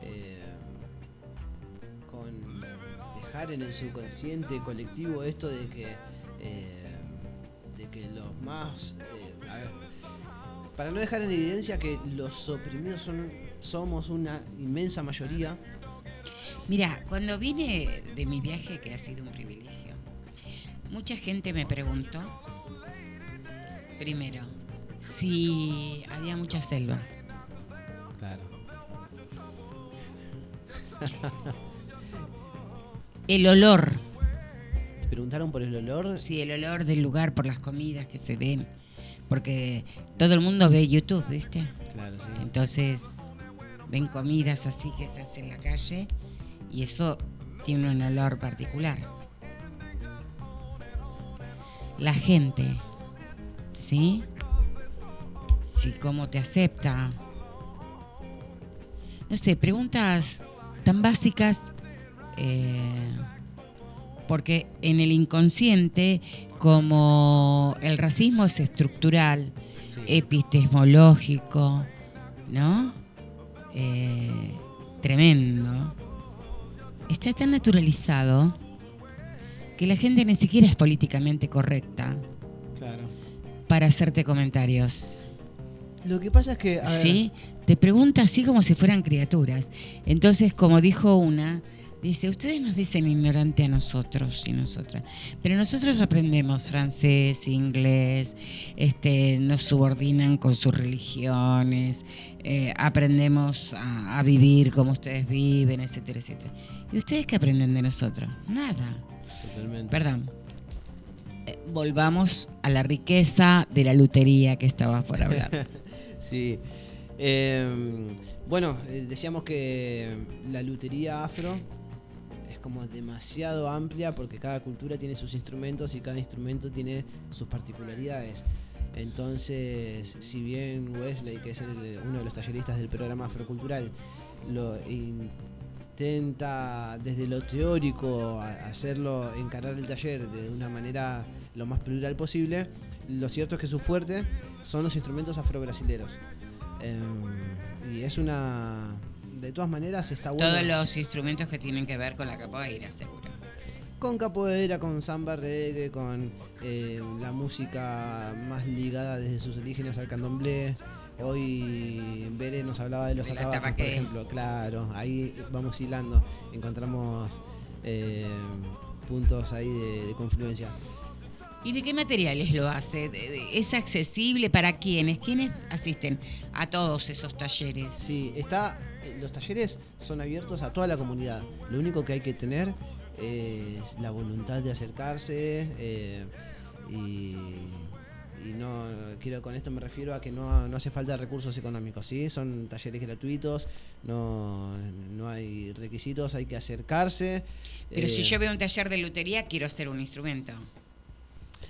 eh, dejar en el subconsciente colectivo esto de que, de que los más... a ver, para no dejar en evidencia que los oprimidos son, somos una inmensa mayoría. Mira, cuando vine de mi viaje, que ha sido un privilegio, mucha gente me preguntó, primero, si había mucha selva. Claro. El olor, ¿Te preguntaron por el olor? sí, el olor del lugar, por las comidas que se ven, porque todo el mundo ve YouTube, ¿viste? Claro, sí. Entonces, ven comidas así que se hacen en la calle y eso tiene un olor particular. La gente, ¿sí? Sí, cómo te acepta. No sé, preguntas tan básicas, eh, porque en el inconsciente, como el racismo es estructural, Sí. epistemológico, ¿no? Eh, tremendo. Está tan naturalizado que la gente ni siquiera es políticamente correcta Claro. para hacerte comentarios. Lo que pasa es que. a ver, ¿Sí? Te pregunta así como si fueran criaturas. Entonces, como dijo una, dice, ustedes nos dicen ignorante a nosotros y nosotras, pero nosotros aprendemos francés, inglés, este, nos subordinan con sus religiones, eh, aprendemos a, a vivir como ustedes viven, etcétera, etcétera. ¿Y ustedes qué aprenden de nosotros? Nada. Totalmente. Perdón. Eh, volvamos a la riqueza de la lutería que estabas por hablar. Sí. Eh, bueno, eh, decíamos que la lutería afro es como demasiado amplia porque cada cultura tiene sus instrumentos y cada instrumento tiene sus particularidades. Entonces, si bien Wesley, que es el- uno de los talleristas del programa afrocultural, lo intenta desde lo teórico hacerlo, encarar el taller de una manera lo más plural posible, lo cierto es que su fuerte son los instrumentos afrobrasileros. Eh, y es una... De todas maneras está bueno. Todos los instrumentos que tienen que ver con la capoeira, seguro. Con capoeira, con samba reggae, con eh, la música más ligada desde sus orígenes al candomblé. Hoy Bere nos hablaba de los atabaques, por ejemplo. Claro, ahí vamos hilando, encontramos eh, puntos ahí de, de confluencia. ¿Y de qué materiales lo hace? ¿De- de- ¿Es accesible para quiénes? ¿Quiénes asisten a todos esos talleres? Sí, está, los talleres son abiertos a toda la comunidad. Lo único que hay que tener es la voluntad de acercarse eh, y, y no quiero con esto me refiero a que no, no hace falta recursos económicos, ¿sí? Son talleres gratuitos, no, no hay requisitos, hay que acercarse. Pero si eh, yo veo un taller de lutería, quiero hacer un instrumento.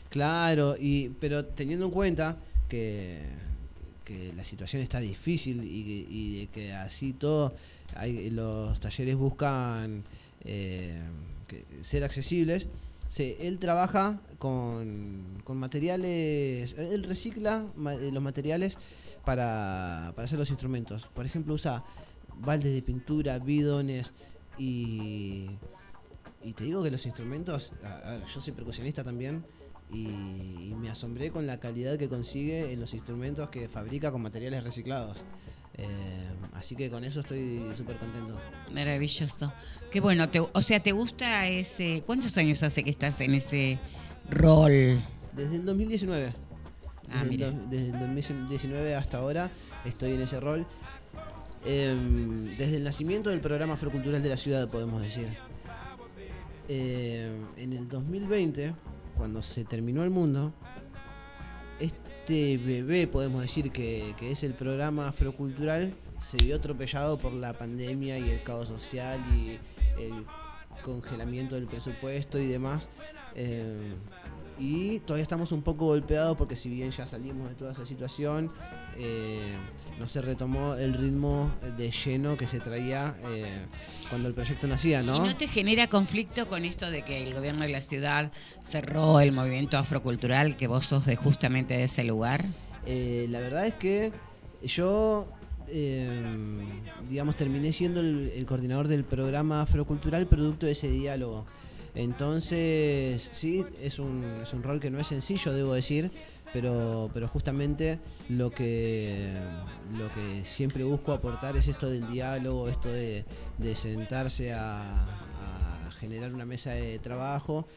Claro, y, pero teniendo en cuenta que, que la situación está difícil y, que- y de que así todo, hay, los talleres buscan eh, que- ser accesibles, se- él trabaja con, con materiales, él recicla eh, los materiales para, para hacer los instrumentos. Por ejemplo, usa baldes de pintura, bidones y... Y te digo que los instrumentos, yo soy percusionista también y me asombré con la calidad que consigue en los instrumentos que fabrica con materiales reciclados. Eh, así que con eso estoy súper contento. Maravilloso. Qué bueno. te- o sea, ¿te gusta ese... ¿Cuántos años hace que estás en ese rol? Desde el 2019. Ah, desde, el, mira. desde el 2019 hasta ahora estoy en ese rol. Em, desde el nacimiento del programa Afrocultural de la ciudad, podemos decir. Em, en el 2020, cuando se terminó el mundo, este bebé, podemos decir que, que es el programa Afrocultural, se vio atropellado por la pandemia y el caos social y el congelamiento del presupuesto y demás. Em, y todavía estamos un poco golpeados porque si bien ya salimos de toda esa situación, eh, no se retomó el ritmo de lleno que se traía eh, cuando el proyecto nacía, ¿no? ¿Y no te genera conflicto con esto de que el gobierno de la ciudad cerró el movimiento afrocultural, que vos sos de justamente de ese lugar? Eh, la verdad es que yo, eh, digamos, terminé siendo el, el coordinador del programa afrocultural producto de ese diálogo. Entonces, sí, es un, es un rol que no es sencillo, debo decir, pero, pero justamente lo que, lo que siempre busco aportar es esto del diálogo, esto de, sentarse a, generar una mesa de trabajo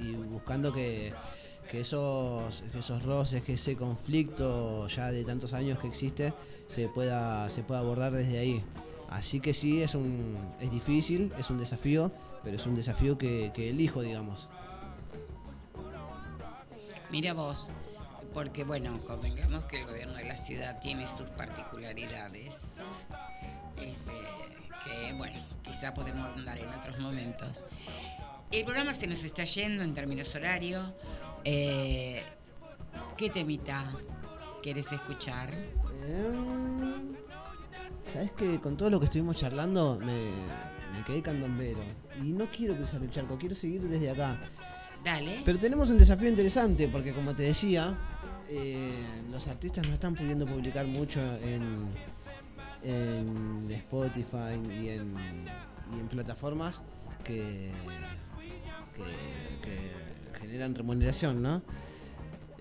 y buscando que, que esos, esos roces, que ese conflicto ya de tantos años que existe, se pueda, se pueda abordar desde ahí. Así que sí, es, un, es difícil, es un desafío, pero es un desafío que elijo, digamos. Mira vos, porque bueno, convengamos que el gobierno de la ciudad tiene sus particularidades, este, que bueno, quizá podemos andar en otros momentos. El programa se nos está yendo en términos horarios. Eh, ¿Qué temita quieres escuchar? Em, Sabes que con todo lo que estuvimos charlando me, me quedé candombero. Y no quiero cruzar el charco, quiero seguir desde acá. Pero tenemos un desafío interesante porque como te decía, eh, los artistas no están pudiendo publicar mucho en, en Spotify y en, plataformas que generan remuneración, ¿no?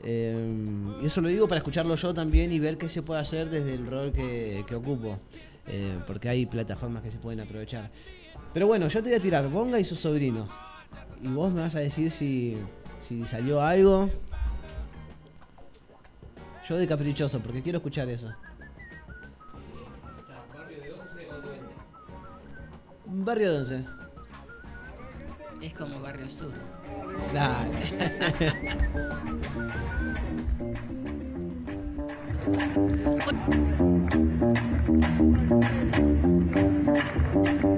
Eh, y eso lo digo para escucharlo yo también y ver qué se puede hacer desde el rol que, que ocupo. Eh, porque hay plataformas que se pueden aprovechar. Pero bueno, yo te voy a tirar Bonga y sus sobrinos. Y vos me vas a decir si, si salió algo. Yo de caprichoso, porque quiero escuchar eso. Barrio de Once. Es como Barrio Sur. Claro.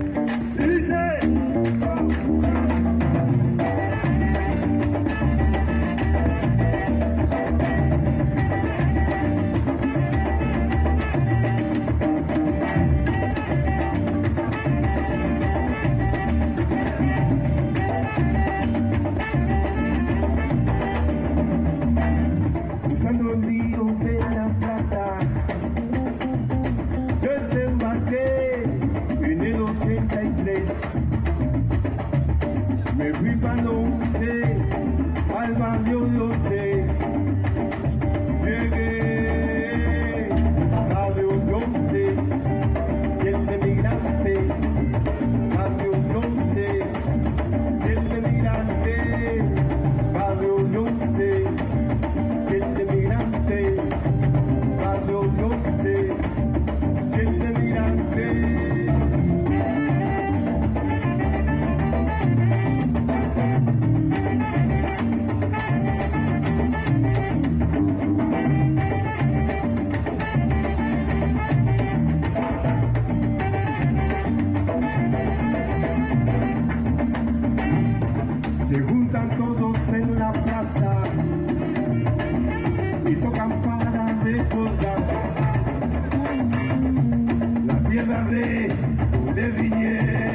tierra de,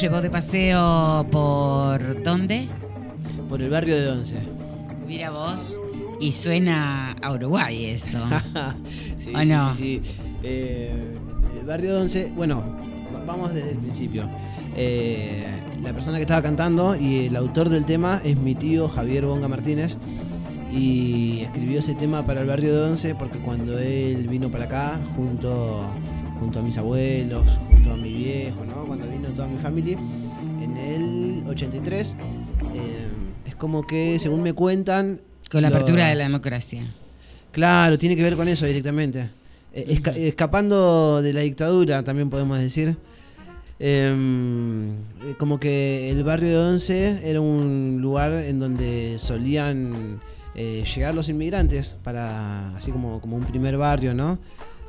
llevó de paseo por ¿dónde? Por el barrio de Once. Mira vos. Y suena a Uruguay eso. sí, ¿O sí, no? sí, sí. Eh, el barrio de Once, bueno, va- vamos desde el principio. Eh, la persona que estaba cantando y el autor del tema es mi tío Javier Bonga Martínez. Y escribió ese tema para el barrio de Once porque cuando él vino para acá, junto, junto a mis abuelos, junto a mi viejo, ¿no? cuando familia, en el 83, eh, es como que, según me cuentan... Con la lo- apertura de la democracia. Claro, tiene que ver con eso directamente. Eh, esca- escapando de la dictadura, también podemos decir. Em, eh, como que el barrio de Once era un lugar en donde solían eh, llegar los inmigrantes, para así como, como un primer barrio, ¿no?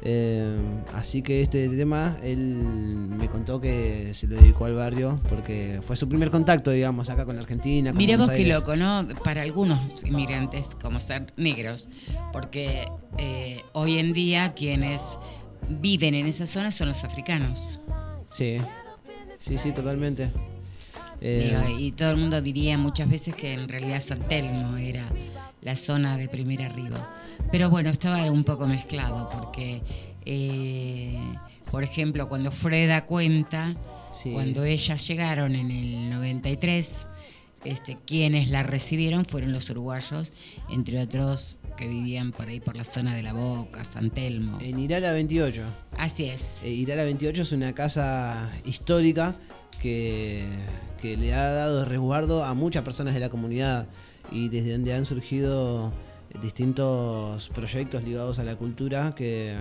Em, así que este tema, él me contó que se lo dedicó al barrio porque fue su primer contacto, digamos, acá con Argentina. con Buenos qué loco, ¿no? Para algunos inmigrantes, como ser negros, porque eh, hoy en día quienes viven en esa zona son los africanos. Sí, sí, sí, totalmente. Eh, Digo, y todo el mundo diría muchas veces que en realidad San Telmo era la zona de primer arriba. Pero bueno, estaba un poco mezclado porque, eh, por ejemplo, cuando Freda cuenta, Sí. cuando ellas llegaron en el 93, este, quienes la recibieron fueron los uruguayos, entre otros que vivían por ahí por la zona de La Boca, San Telmo. En Irala 28. Así es. Eh, Irala 28 es una casa histórica que, que le ha dado resguardo a muchas personas de la comunidad y desde donde han surgido distintos proyectos ligados a la cultura que,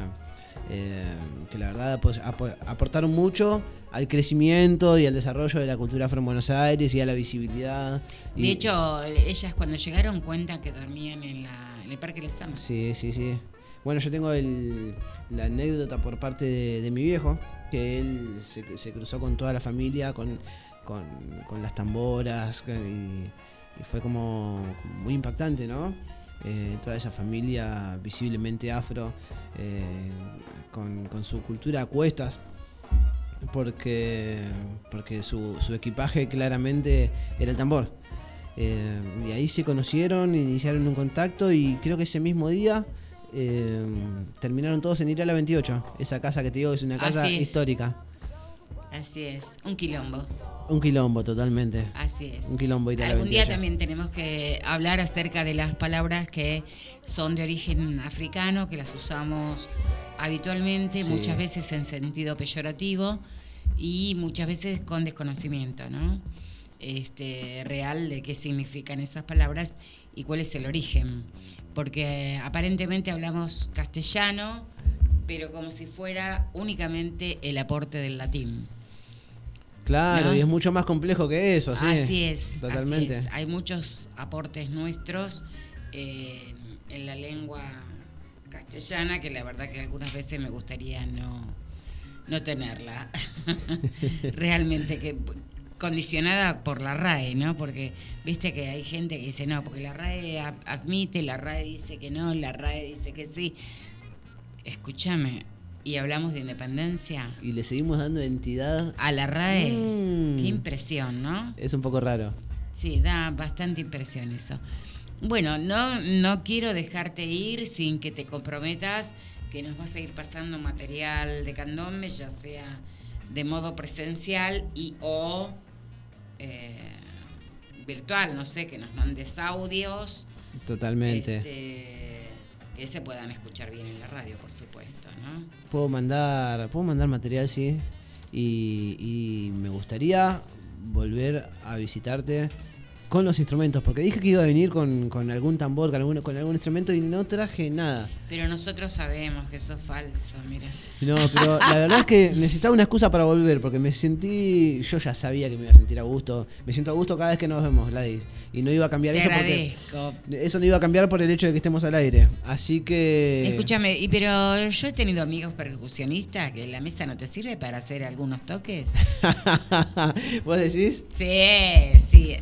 eh, que la verdad pues, apo- aportaron mucho al crecimiento y al desarrollo de la cultura afro en Buenos Aires y a la visibilidad. De Y- hecho, ellas cuando llegaron cuentan que dormían en, la- en el Parque Les Amas. Sí, sí, sí. Bueno, yo tengo el- la anécdota por parte de, de mi viejo, que él se, se cruzó con toda la familia, con, con, con las tamboras, y fue como muy impactante, ¿no? Eh, toda esa familia visiblemente afro, eh, con, con su cultura a cuestas, porque, porque su, su equipaje claramente era el tambor. Eh, y ahí se conocieron, iniciaron un contacto y creo que ese mismo día terminaron todos en Irala 28, esa casa que te digo es una casa Así es. histórica. Así es, un quilombo. Un quilombo totalmente. Así es. Un quilombo Irala Algún 28. día también tenemos que hablar acerca de las palabras que son de origen africano, que las usamos habitualmente, Sí. muchas veces en sentido peyorativo y muchas veces con desconocimiento, ¿no? Este, real de qué significan esas palabras y cuál es el origen. Porque aparentemente hablamos castellano, pero como si fuera únicamente el aporte del latín. Claro, ¿no? y es mucho más complejo que eso, sí. Así es. Totalmente. así es. Hay muchos aportes nuestros eh, en la lengua castellana que la verdad que algunas veces me gustaría no, no tenerla. Realmente que condicionada por la RAE, ¿no? Porque viste que hay gente que dice no, porque la RAE admite, la RAE dice que no, la RAE dice que sí. Escúchame, y hablamos de independencia. Y le seguimos dando entidad. A la RAE. Mm. Qué impresión, ¿no? Es un poco raro. Sí, da bastante impresión eso. Bueno, no, no quiero dejarte ir sin que te comprometas que nos vas a ir pasando material de candombe, ya sea de modo presencial y o eh, virtual, no sé, que nos mandes audios Totalmente. este, que se puedan escuchar bien en la radio, por supuesto, ¿no? Puedo mandar, puedo mandar material, sí. Y, y me gustaría volver a visitarte con los instrumentos, porque dije que iba a venir con, con algún tambor, con algún, con algún instrumento y no traje nada. Pero nosotros sabemos que eso es falso, mira. No, pero la verdad es que necesitaba una excusa para volver, porque me sentí, yo ya sabía que me iba a sentir a gusto, me siento a gusto cada vez que nos vemos, Gladys, y no iba a cambiar Te eso porque agradezco. eso no iba a cambiar por el hecho de que estemos al aire, así que... Escúchame, y pero yo he tenido amigos percusionistas que la mesa no te sirve para hacer algunos toques. ¿Vos decís? Sí, sí.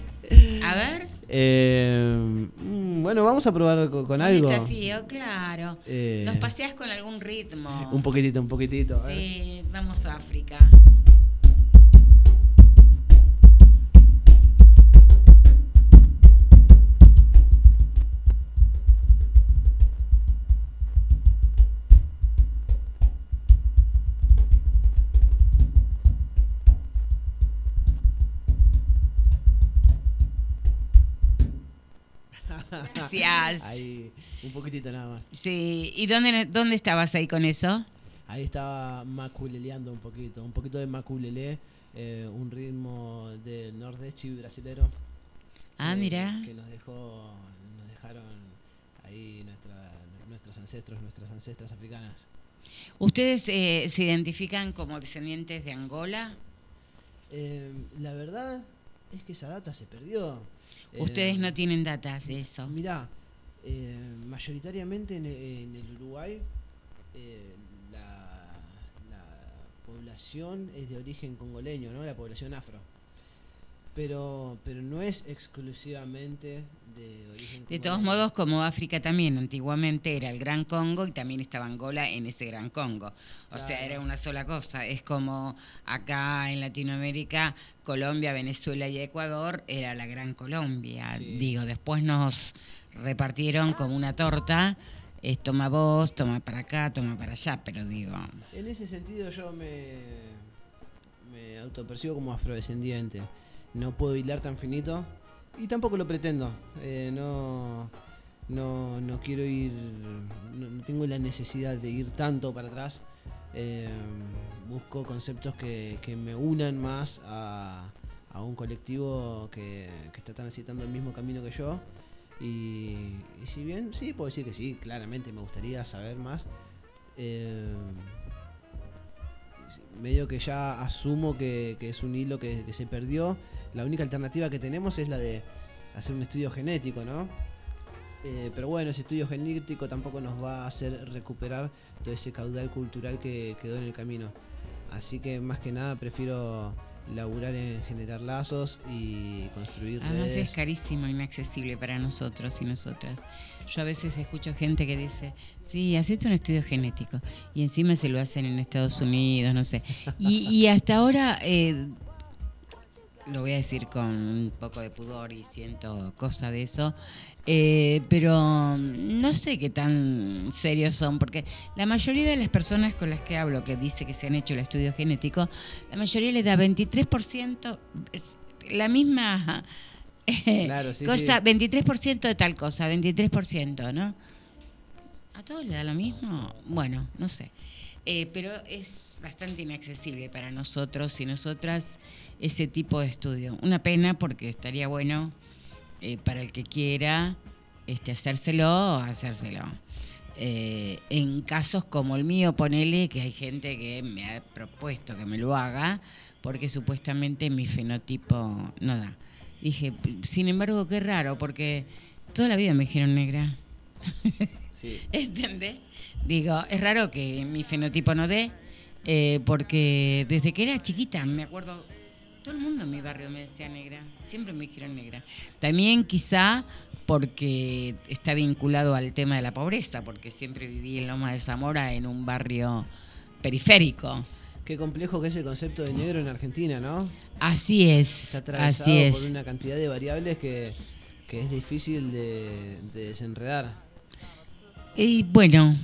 A ver. Eh, mm, bueno, vamos a probar co- con, un algo. desafío, claro. Eh, Nos paseas con algún ritmo. Un poquitito, un poquitito. Sí, vamos a África. Gracias. Ahí, un poquitito nada más. Sí, ¿y dónde, dónde estabas ahí con eso? Ahí estaba maculeleando un poquito, un poquito de maculelé, eh, un ritmo del nordeste brasilero. Ah, eh, mira. Que nos dejó, nos dejaron ahí nuestra- nuestros ancestros, nuestras ancestras africanas. ¿Ustedes eh, se identifican como descendientes de Angola? Eh, la verdad es que esa data se perdió. Eh, Ustedes no tienen datas de eso. Mirá, eh, mayoritariamente en, en el Uruguay eh, la, la población es de origen congoleño, ¿no? La población afro. Pero, pero no es exclusivamente de origen De todos modos, como África también antiguamente era el Gran Congo y también estaba Angola en ese Gran Congo. O sea, era una sola cosa. Es como acá en Latinoamérica, Colombia, Venezuela y Ecuador era la Gran Colombia. Sí. Digo, después nos repartieron como una torta. Es toma vos, toma para acá, toma para allá, pero digo, En ese sentido yo me, me autopercibo como afrodescendiente. No puedo hilar tan finito y tampoco lo pretendo. Eh, no, no, no quiero ir, no, tengo la necesidad de ir tanto para atrás. Eh, busco conceptos que, que me unan más a, a un colectivo que, que está transitando el mismo camino que yo. Y, y si bien, sí, puedo decir que sí, claramente me gustaría saber más. Eh, medio que ya asumo que, es un hilo que se perdió. La única alternativa que tenemos es la de hacer un estudio genético, ¿no? Eh, pero bueno, ese estudio genético tampoco nos va a hacer recuperar todo ese caudal cultural que quedó en el camino. Así que más que nada prefiero laburar en generar lazos y construir Además es redes. carísimo, inaccesible para nosotros y nosotras. Yo a veces escucho gente que dice, sí, hacete un estudio genético y encima se lo hacen en Estados Unidos, no sé. Y, y hasta ahora, eh, lo voy a decir con un poco de pudor y siento cosa de eso, eh, pero no sé qué tan serios son, porque la mayoría de las personas con las que hablo que dice que se han hecho el estudio genético, la mayoría le da 23%, es la misma eh, Claro, sí, cosa, sí. 23% de tal cosa, 23%, ¿no? ¿A todos le da lo mismo? Bueno, no sé. Eh, pero es bastante inaccesible para nosotros y nosotras ese tipo de estudio. Una pena porque estaría bueno eh, para el que quiera este, hacérselo, hacérselo. Eh, en casos como el mío, ponele que hay gente que me ha propuesto que me lo haga porque supuestamente mi fenotipo no da. Dije, sin embargo, qué raro, porque toda la vida me dijeron negra. Sí. ¿Entendés? Digo, es raro que mi fenotipo no dé, eh, porque desde que era chiquita, me acuerdo, todo el mundo en mi barrio me decía negra, siempre me dijeron negra. También quizá porque está vinculado al tema de la pobreza, porque siempre viví en Loma de Zamora, en un barrio periférico. Qué complejo que es el concepto de negro en Argentina, ¿no? Así es, Está atravesado así es. por una cantidad de variables que, que es difícil de, de desenredar. Y bueno,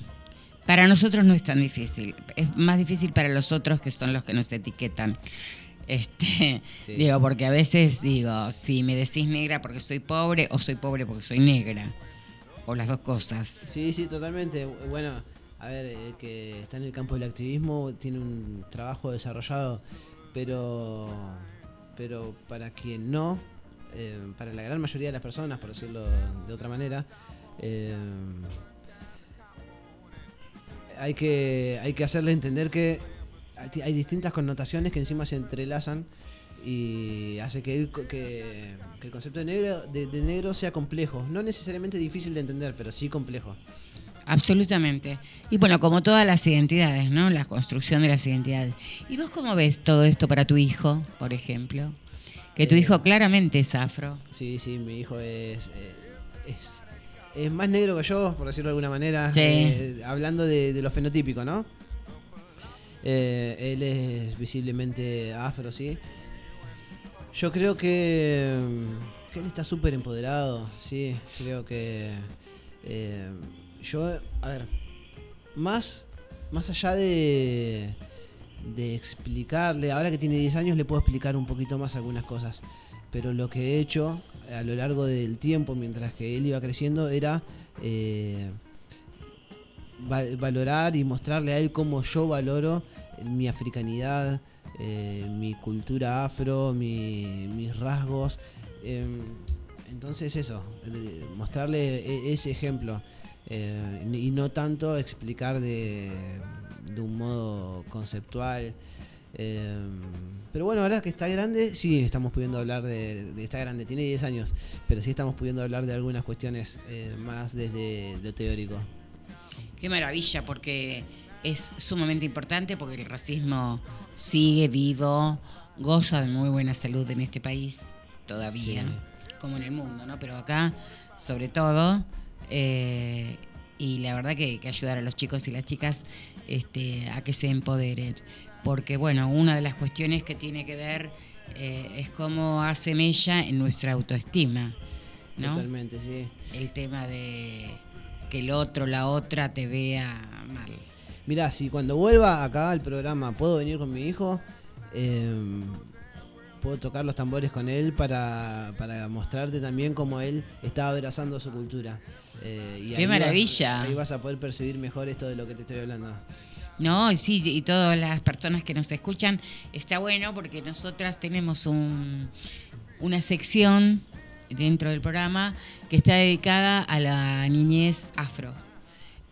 para nosotros no es tan difícil. Es más difícil para los otros que son los que nos etiquetan. Este, Sí. Digo, porque a veces digo, si me decís negra porque soy pobre o soy pobre porque soy negra. O las dos cosas. Sí, sí, totalmente. Bueno, a ver, el que está en el campo del activismo tiene un trabajo desarrollado, pero, pero para quien no, eh, para la gran mayoría de las personas, por decirlo de otra manera, eh, hay, que, hay que hacerle entender que hay- distintas connotaciones que encima se entrelazan y hace que el, co- que, que el concepto de negro, de, de negro sea complejo. No necesariamente difícil de entender, pero sí complejo. Absolutamente. Y bueno, como todas las identidades, ¿no? La construcción de las identidades. ¿Y vos cómo ves todo esto para tu hijo, por ejemplo? Que tu Eh, hijo claramente es afro. Sí, sí, mi hijo es, eh, es, es más negro que yo, por decirlo de alguna manera. Sí. eh, hablando de, de lo fenotípico, ¿no? Eh, él es visiblemente afro, sí. Yo creo que, él está súper empoderado, sí. Creo que. eh, yo, a ver, más, más allá de, de explicarle, ahora que tiene 10 años le puedo explicar un poquito más algunas cosas, pero lo que he hecho a lo largo del tiempo, mientras que él iba creciendo, era eh, valorar y mostrarle a él cómo yo valoro mi africanidad, eh, mi cultura afro, mi- mis rasgos. em, entonces eso, mostrarle e- ese ejemplo eh, y no tanto explicar de, de un modo conceptual. eh, pero bueno, ahora que está grande, sí estamos pudiendo hablar de, de está grande, tiene 10 años, pero sí estamos pudiendo hablar de algunas cuestiones eh, más desde lo teórico. Qué maravilla, porque es sumamente importante, porque el racismo sigue vivo, goza de muy buena salud en este país, todavía, como en el mundo, ¿no? Pero acá, sobre todo, eh, y la verdad que, que ayudar a los chicos y las chicas este, a que se empoderen. Porque, bueno, una de las cuestiones que tiene que ver eh, es cómo hace mella en nuestra autoestima, ¿no? Totalmente, sí. El tema de que el otro, la otra te vea mal. Mirá, si cuando vuelva acá al programa puedo venir con mi hijo, eh, puedo tocar los tambores con él para, para mostrarte también cómo él está abrazando su cultura. Eh, y ¡Qué ahí vas- maravilla! ahí vas a poder percibir mejor esto de lo que te estoy hablando. No, y sí, y todas las personas que nos escuchan, está bueno porque nosotras tenemos un, una sección dentro del programa que está dedicada a la niñez afro.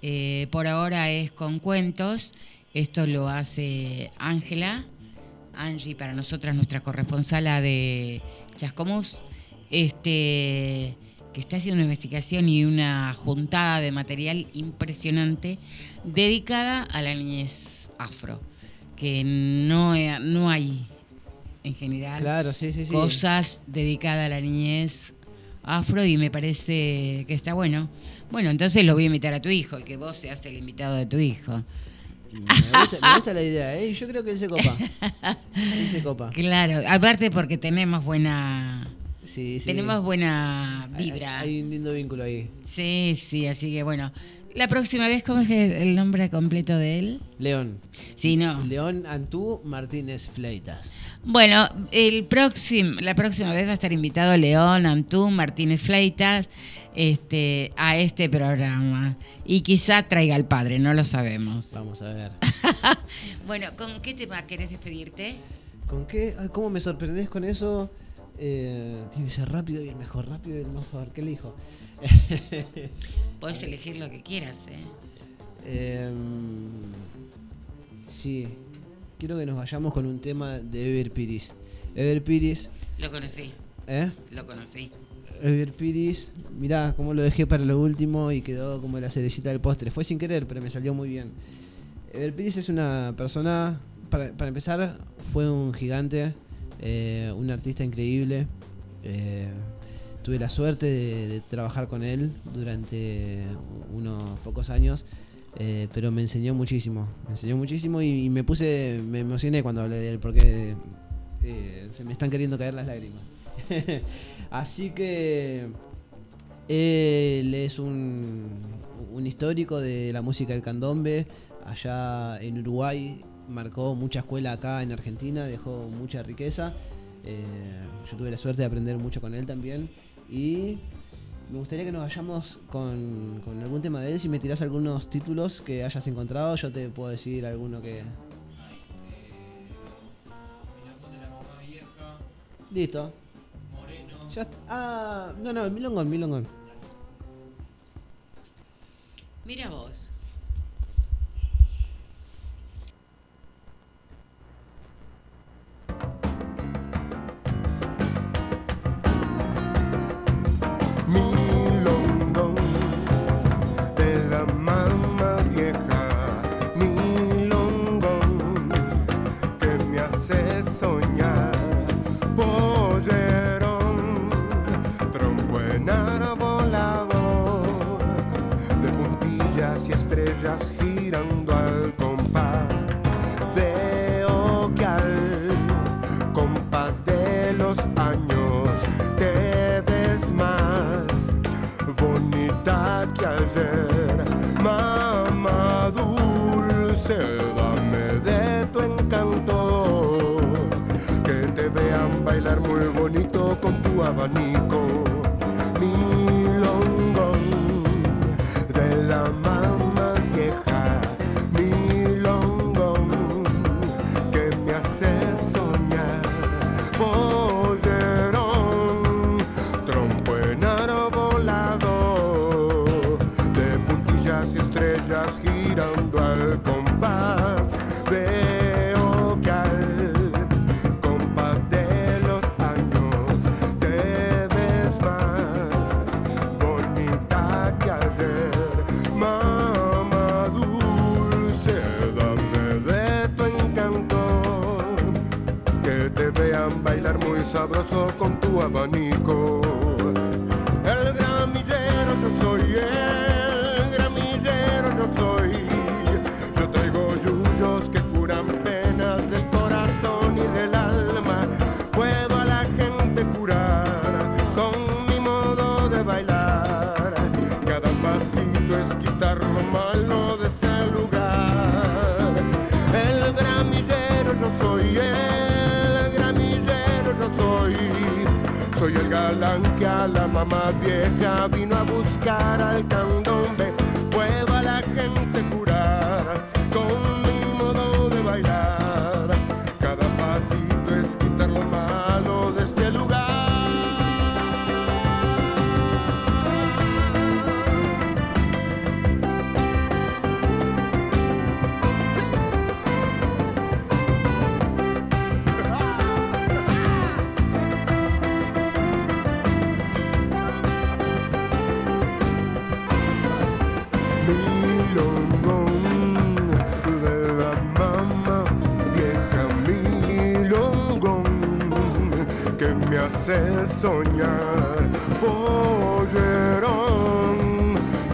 Eh, por ahora es con cuentos, esto lo hace Ángela, Angie para nosotras nuestra corresponsala de Chascomús, este, que está haciendo una investigación y una juntada de material impresionante dedicada a la niñez afro, que no, no hay en general Claro, sí, sí, sí. cosas dedicadas a la niñez afro y me parece que está bueno. Bueno, entonces lo voy a invitar a tu hijo y que vos seas el invitado de tu hijo. Me gusta, me gusta la idea, ¿eh? Yo creo que él se copa. Él se copa. Claro, aparte porque tenemos buena Sí, sí. tenemos buena Hay- vibra. Hay, un lindo vínculo ahí. Sí, sí, así que bueno. La próxima vez, ¿cómo es el nombre completo de él? León. Sí, no. León Antú Martínez Fleitas. Bueno, el próximo, la próxima vez va a estar invitado León Antú Martínez Fleitas este, a este programa. Y quizá traiga al padre, no lo sabemos. Vamos a ver. Bueno, ¿con qué tema querés despedirte? ¿Con qué? Ay, ¿Cómo me sorprendés con eso? Eh, tiene que ser rápido y el mejor, rápido y el mejor. ¿Qué elijo? Podés elegir lo que quieras, ¿eh? Em, sí, quiero que nos vayamos con un tema de Ever Piris. Ever Piris, Lo conocí, ¿eh? lo conocí. Ever Piris, mirá cómo lo dejé para lo último y quedó como la cerecita del postre. Fue sin querer, pero me salió muy bien. Ever Piris es una persona, para, para empezar, fue un gigante, eh, un artista increíble. eh, tuve la suerte de, de trabajar con él durante unos pocos años, eh, pero me enseñó muchísimo. Me enseñó muchísimo y, me puse, me emocioné cuando hablé de él porque eh, se me están queriendo caer las lágrimas. Así que él es un, un histórico de la música del candombe. Allá en Uruguay marcó mucha escuela acá en Argentina, dejó mucha riqueza. Eh, yo tuve la suerte de aprender mucho con él también. Y me gustaría que nos vayamos con, algún tema de él. Si me tirás algunos títulos que hayas encontrado, yo te puedo decir alguno que. Listo. Moreno. Ya ah, no, no, Milongón, Milongón. Mira vos. abanico. sabroso con tu abanico. la mamá vieja vino a buscar al candón. hace soñar. Pollerón,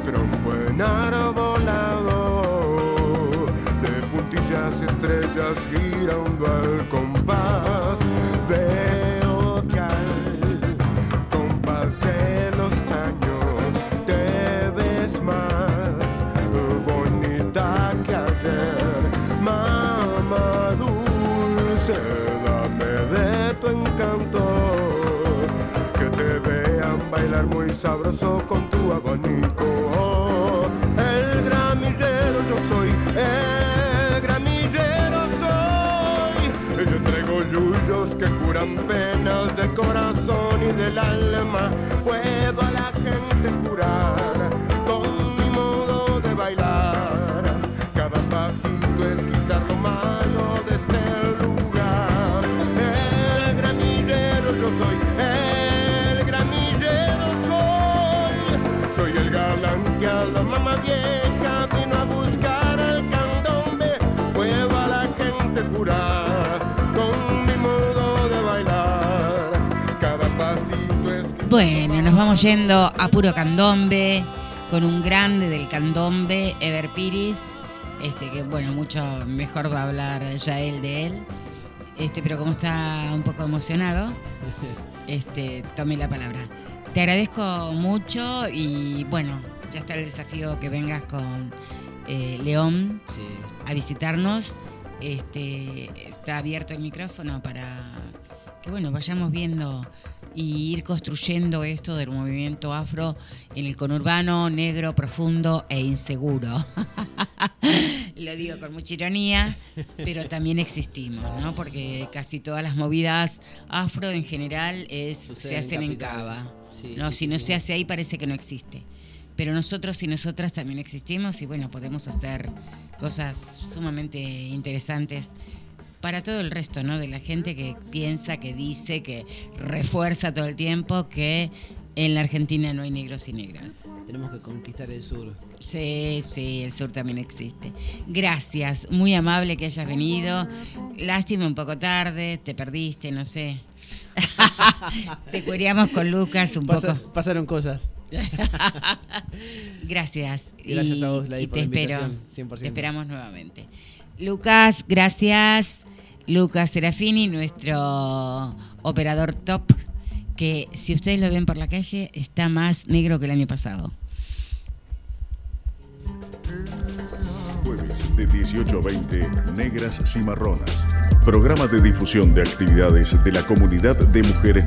trompo enarbolado, de puntillas estrellas gira un balcón. sabroso con tu abanico. Oh, el gramillero yo soy, el gramillero soy. Y yo traigo yuyos que curan penas del corazón y del alma. Pues Bueno, nos vamos yendo a puro candombe, con un grande del candombe, Ever Piris, este, que bueno, mucho mejor va a hablar ya él de él, este, pero como está un poco emocionado, este, tome la palabra. Te agradezco mucho y bueno, ya está el desafío que vengas con eh, León a visitarnos. Este, está abierto el micrófono para que bueno, vayamos viendo y ir construyendo esto del movimiento afro en el conurbano negro, profundo e inseguro. Lo digo con mucha ironía, pero también existimos, ¿no? Porque casi todas las movidas afro en general es, se hacen en. Cava. Sí, no, sí, si sí, no se hace ahí parece que no existe. Pero nosotros y nosotras también existimos y bueno, podemos hacer cosas sumamente interesantes para todo el resto, ¿no? De la gente que piensa, que dice, que refuerza todo el tiempo que en la Argentina no hay negros y negras. Tenemos que conquistar el sur. Sí, sí, el sur también existe. Gracias, muy amable que hayas venido. Lástima un poco tarde, te perdiste, no sé. te cueríamos con Lucas un Pasa- poco. Pasaron cosas. Gracias. Gracias a vos, Lady, y por te la espero. invitación, 100%. Te esperamos nuevamente. Lucas, gracias. Lucas Serafini, nuestro operador top, que si ustedes lo ven por la calle, está más negro que el año pasado. Jueves de 18 a 20, Negras Cimarronas. Programa de difusión de actividades de la comunidad de mujeres